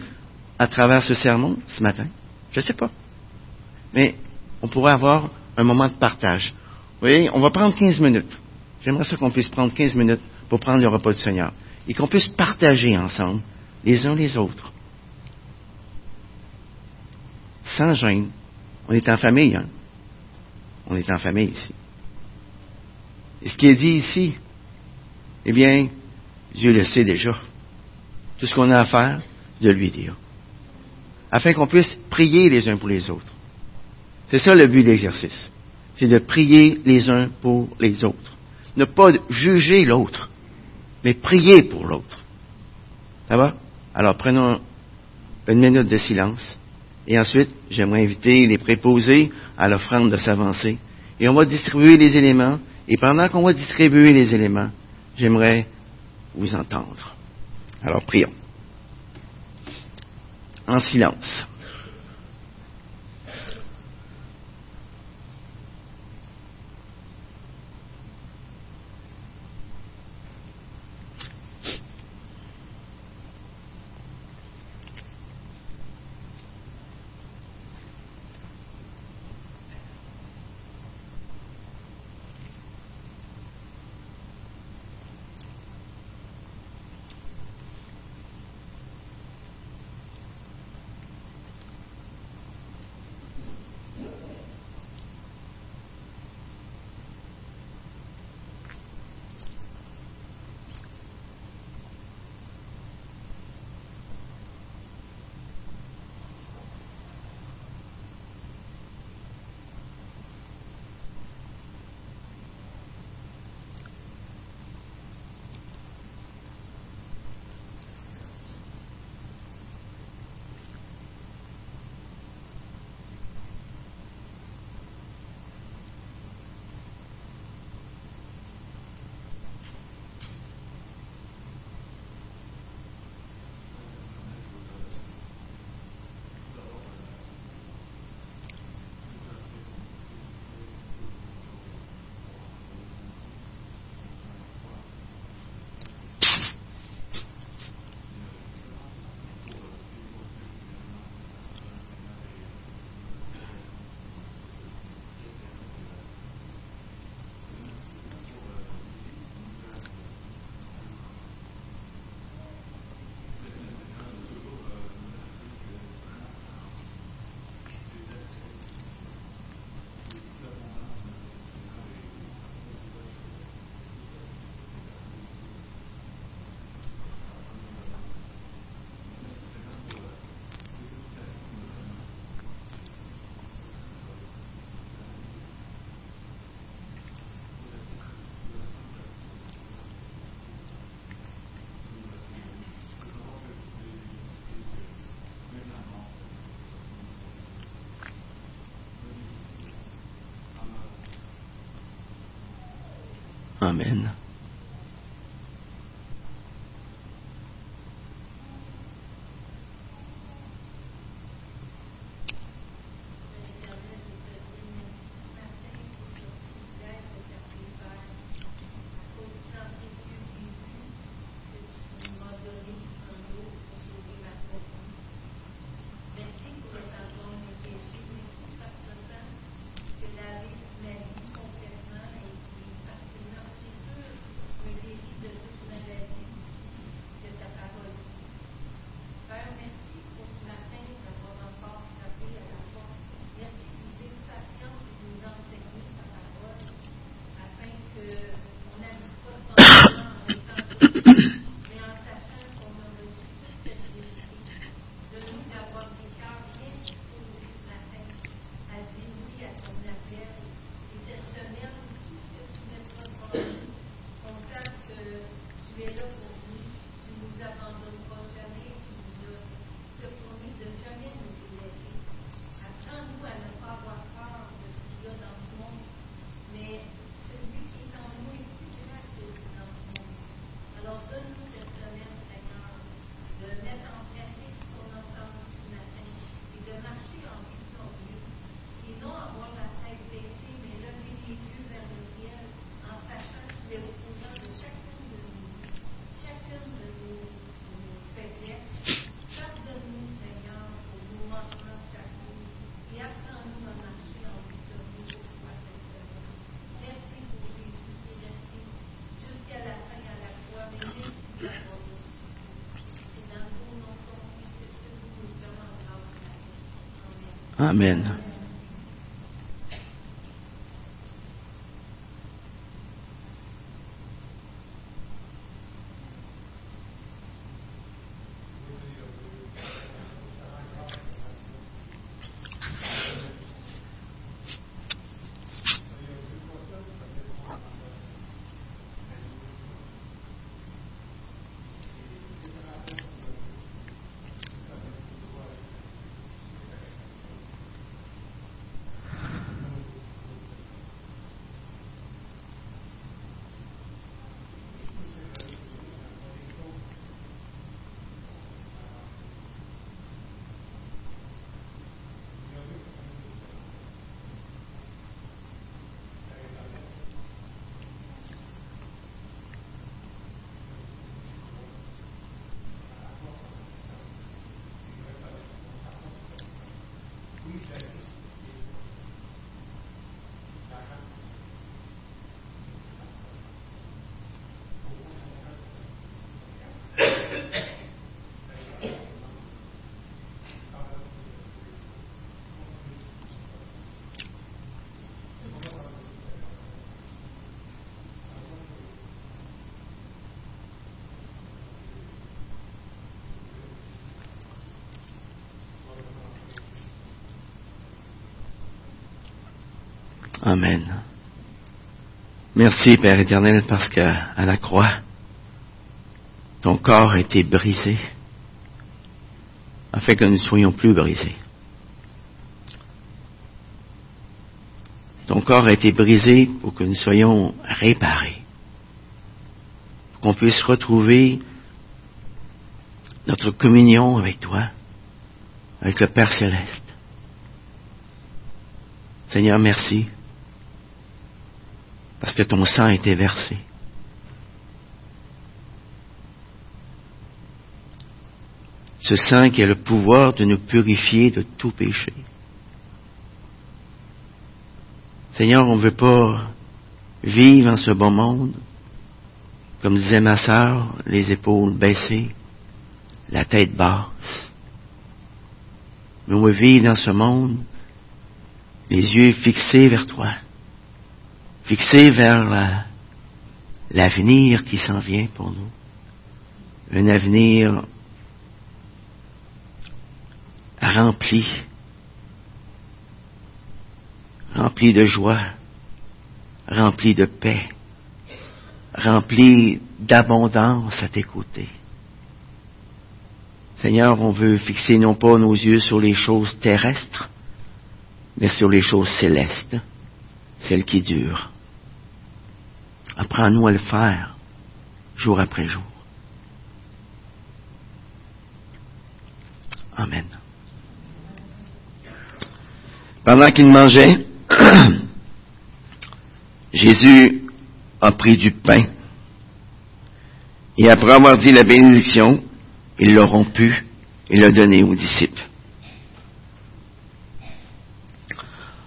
à travers ce sermon ce matin. Je ne sais pas. Mais on pourrait avoir un moment de partage. Vous voyez, on va prendre 15 minutes. J'aimerais ça qu'on puisse prendre 15 minutes pour prendre le repas du Seigneur et qu'on puisse partager ensemble les uns les autres. Sans gêne. On est en famille, hein? On est en famille ici. Et ce qui est dit ici, eh bien, Dieu le sait déjà. Tout ce qu'on a à faire, de lui dire. Afin qu'on puisse prier les uns pour les autres. C'est ça le but de l'exercice. C'est de prier les uns pour les autres. Ne pas juger l'autre, mais prier pour l'autre. Ça va? Alors prenons une minute de silence. Et ensuite, j'aimerais inviter les préposés à l'offrande de s'avancer. Et on va distribuer les éléments. Et pendant qu'on va distribuer les éléments, j'aimerais vous entendre. Alors prions. En silence. Amen. Amen. Amen. Merci, Père éternel, parce qu'à la croix, ton corps a été brisé, afin que nous ne soyons plus brisés. Ton corps a été brisé pour que nous soyons réparés, pour qu'on puisse retrouver notre communion avec toi, avec le Père céleste. Seigneur, merci parce que ton sang a été versé. Ce sang qui a le pouvoir de nous purifier de tout péché. Seigneur, on ne veut pas vivre en ce bon monde, comme disait ma sœur, les épaules baissées, la tête basse. Mais on veut vivre dans ce monde, les yeux fixés vers toi fixé vers l'avenir qui s'en vient pour nous. Un avenir rempli, rempli de joie, rempli de paix, rempli d'abondance à tes côtés. Seigneur, on veut fixer non pas nos yeux sur les choses terrestres, mais sur les choses célestes, celles qui durent. Apprends-nous à le faire jour après jour. Amen. Pendant qu'il mangeait, Jésus a pris du pain et après avoir dit la bénédiction, il l'a rompu et l'a donné aux disciples.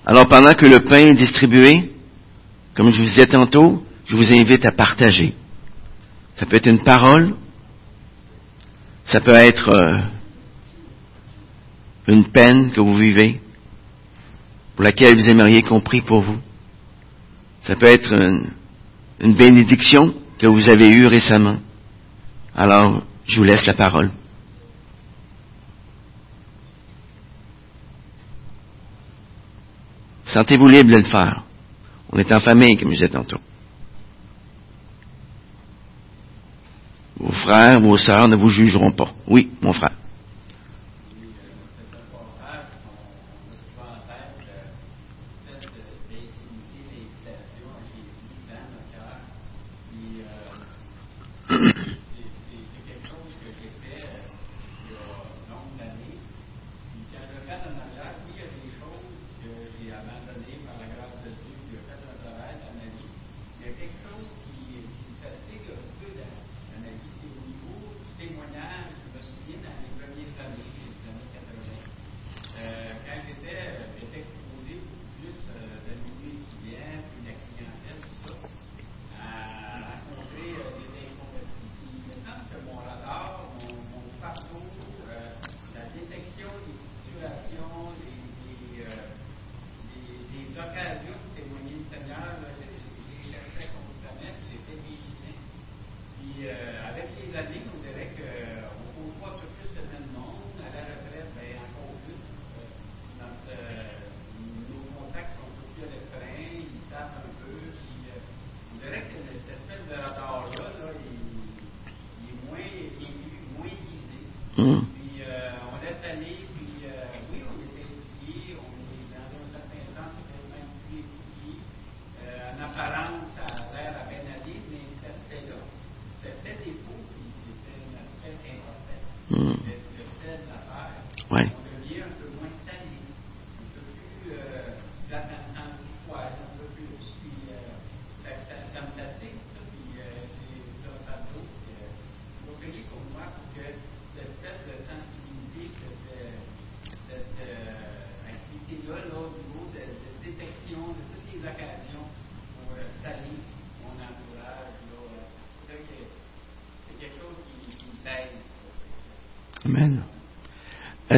Alors pendant que le pain est distribué, comme je vous disais tantôt, je vous invite à partager. Ça peut être une parole, ça peut être euh, une peine que vous vivez, pour laquelle vous aimeriez qu'on pour vous. Ça peut être une, une bénédiction que vous avez eue récemment. Alors, je vous laisse la parole. Sentez-vous libre de le faire. On est en famille, comme je disais tantôt. Vos frères, vos sœurs ne vous jugeront pas. Oui, mon frère.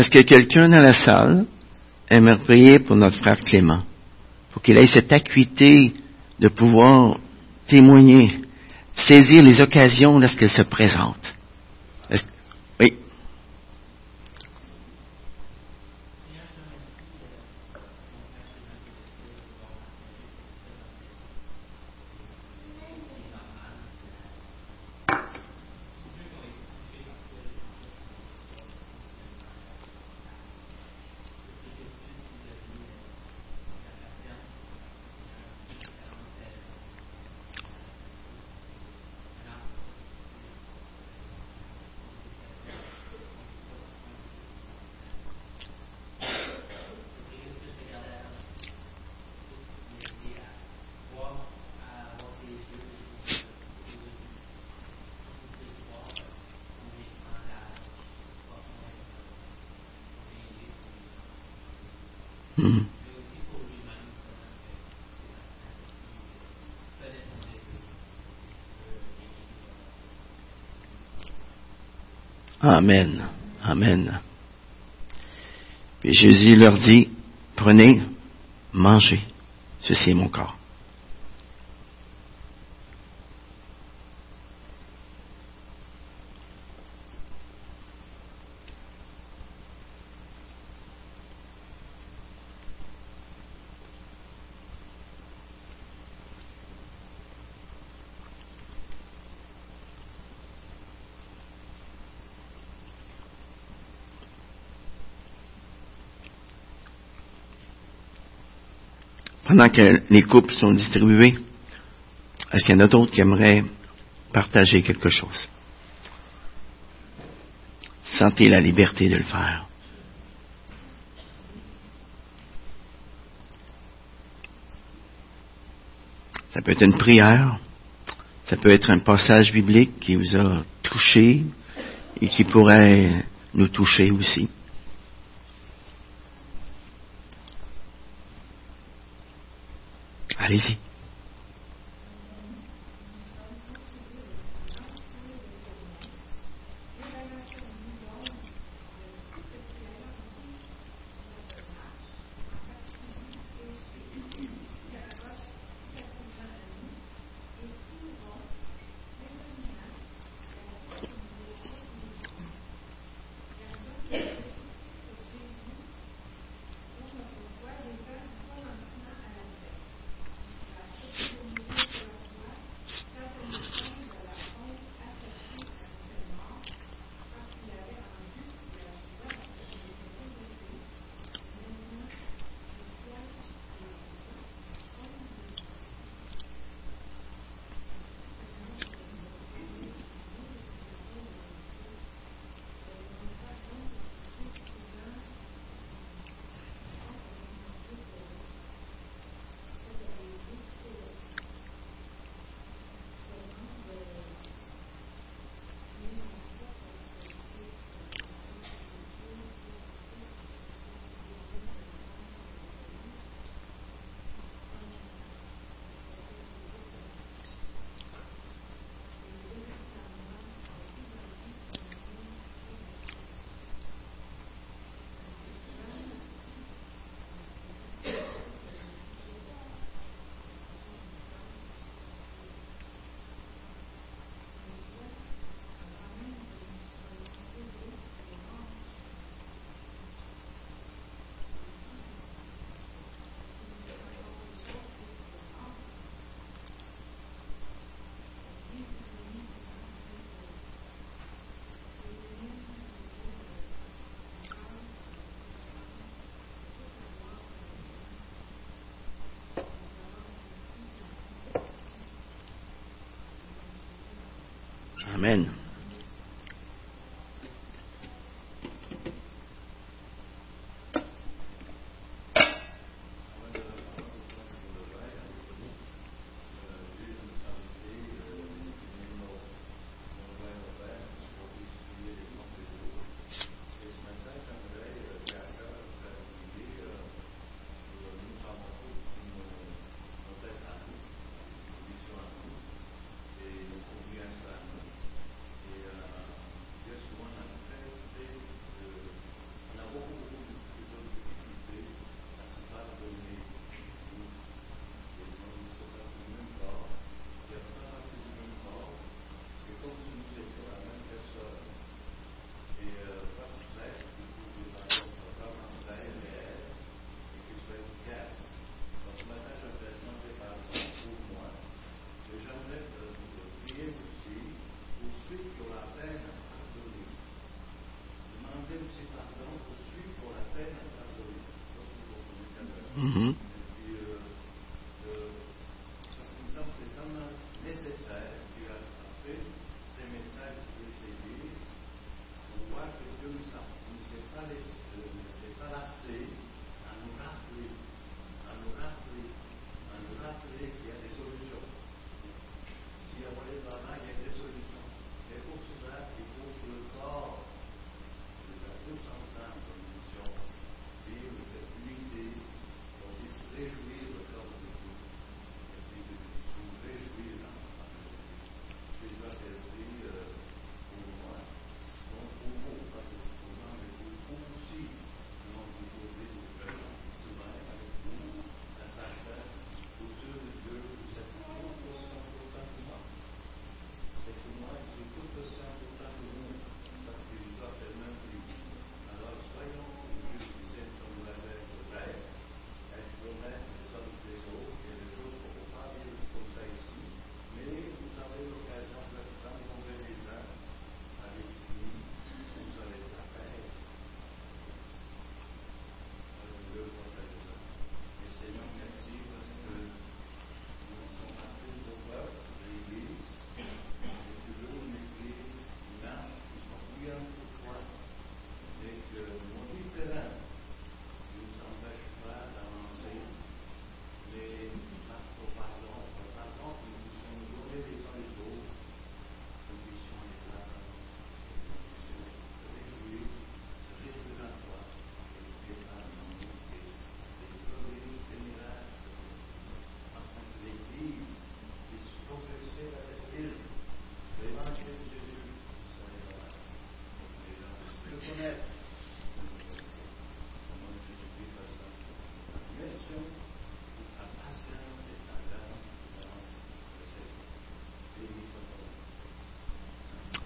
Est-ce que quelqu'un dans la salle aimerait prier pour notre frère Clément? Pour qu'il ait cette acuité de pouvoir témoigner, saisir les occasions lorsqu'elles se présentent? Est-ce- Oui. Mhm. Amen. Amen. Puis Jésus leur dit, prenez, mangez. Ceci est mon corps. Que les couples sont distribués, est-ce qu'il y en a d'autres qui aimeraient partager quelque chose? Sentez la liberté de le faire. Ça peut être une prière, ça peut être un passage biblique qui vous a touché et qui pourrait nous toucher aussi. Parisi Amen. Mm-hmm.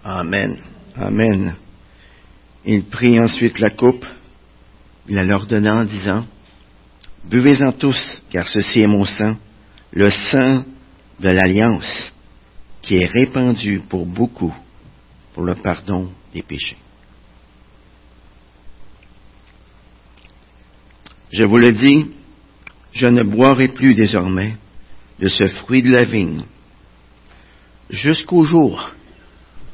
Amen. Amen. Il prit ensuite la coupe, il la leur donna en disant, Buvez-en tous, car ceci est mon sang, le sang de l'alliance, qui est répandu pour beaucoup pour le pardon des péchés. Je vous le dis, je ne boirai plus désormais de ce fruit de la vigne jusqu'au jour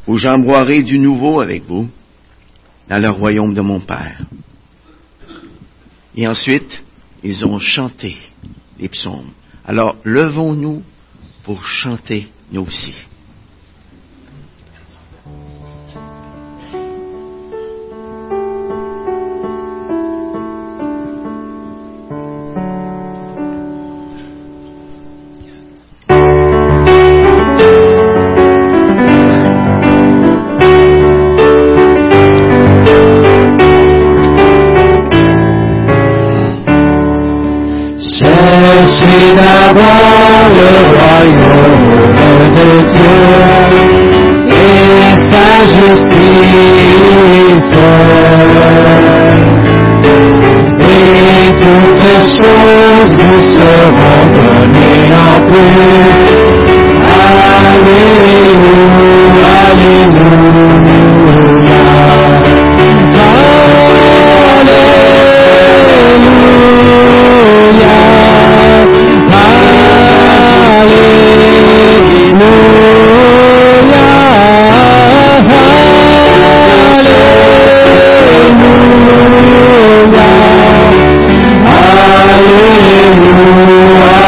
où j'en boirai du nouveau avec vous dans le royaume de mon Père. Et ensuite, ils ont chanté les psaumes. Alors, levons-nous pour chanter nous aussi. Cherchez d'abord le royaume de Dieu et sa justice. Et toutes ces choses vous seront données en plus. Alléluia, Alléluia. Alléluia.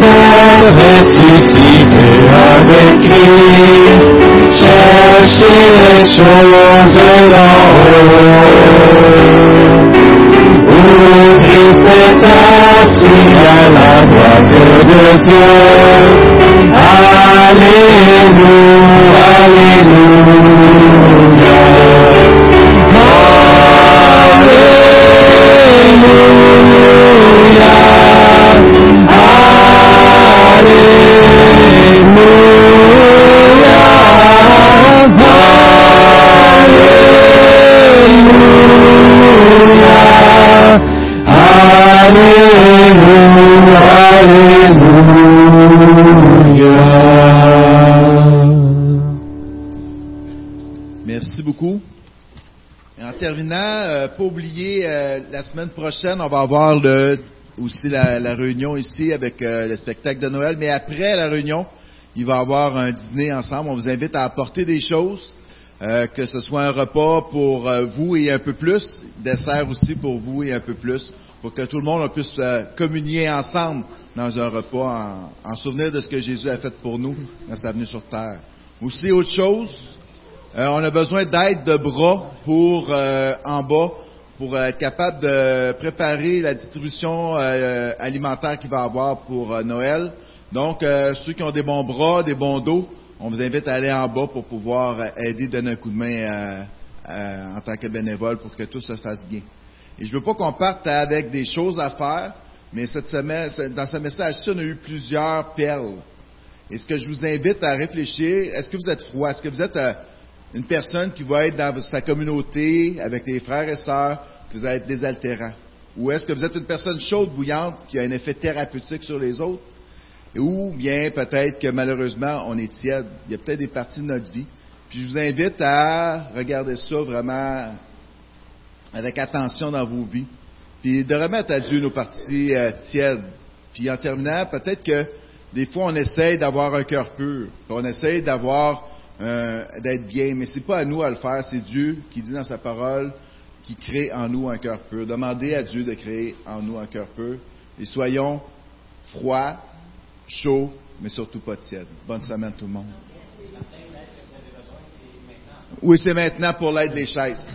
donc vous êtes ressuscité avec Christ, cherchez les choses d'en haut. Où Christ est assis à la droite de Dieu. Alléluia, Alléluia. Semaine prochaine, on va avoir aussi la, la réunion ici avec euh, le spectacle de Noël. Mais après la réunion, il va y avoir un dîner ensemble. On vous invite à apporter des choses, euh, que ce soit un repas pour euh, vous et un peu plus, dessert aussi pour vous et un peu plus, pour que tout le monde puisse euh, communier ensemble dans un repas en, en souvenir de ce que Jésus a fait pour nous dans sa venue sur terre. Aussi, autre chose, on a besoin d'aide de bras pour en bas pour être capable de préparer la distribution alimentaire qu'il va avoir pour Noël. Donc, euh, ceux qui ont des bons bras, des bons dos, on vous invite à aller en bas pour pouvoir euh, aider, donner un coup de main euh, euh, en tant que bénévole pour que tout se fasse bien. Et je veux pas qu'on parte avec des choses à faire, mais cette semaine, dans ce message-ci, on a eu plusieurs perles. Et ce que je vous invite à réfléchir, est-ce que vous êtes froid? Est-ce que vous êtes euh, une personne qui va être dans sa communauté avec des frères et sœurs, que vous allez être désaltérant? Ou est-ce que vous êtes une personne chaude, bouillante, qui a un effet thérapeutique sur les autres? Ou bien peut-être que malheureusement, on est tiède. Il y a peut-être des parties de notre vie. Puis je vous invite à regarder ça vraiment avec attention dans vos vies. Puis de remettre à Dieu nos parties euh, tièdes. Puis en terminant, peut-être que des fois on essaye d'avoir un cœur pur. Puis on essaye d'avoir euh, d'être bien, mais c'est pas à nous à le faire, c'est Dieu qui dit dans sa parole qui crée en nous un cœur pur. Demandez à Dieu de créer en nous un cœur pur. Et soyons froids, chauds, mais surtout pas tièdes. Bonne semaine tout le monde. Oui, c'est maintenant pour l'aide des chaises.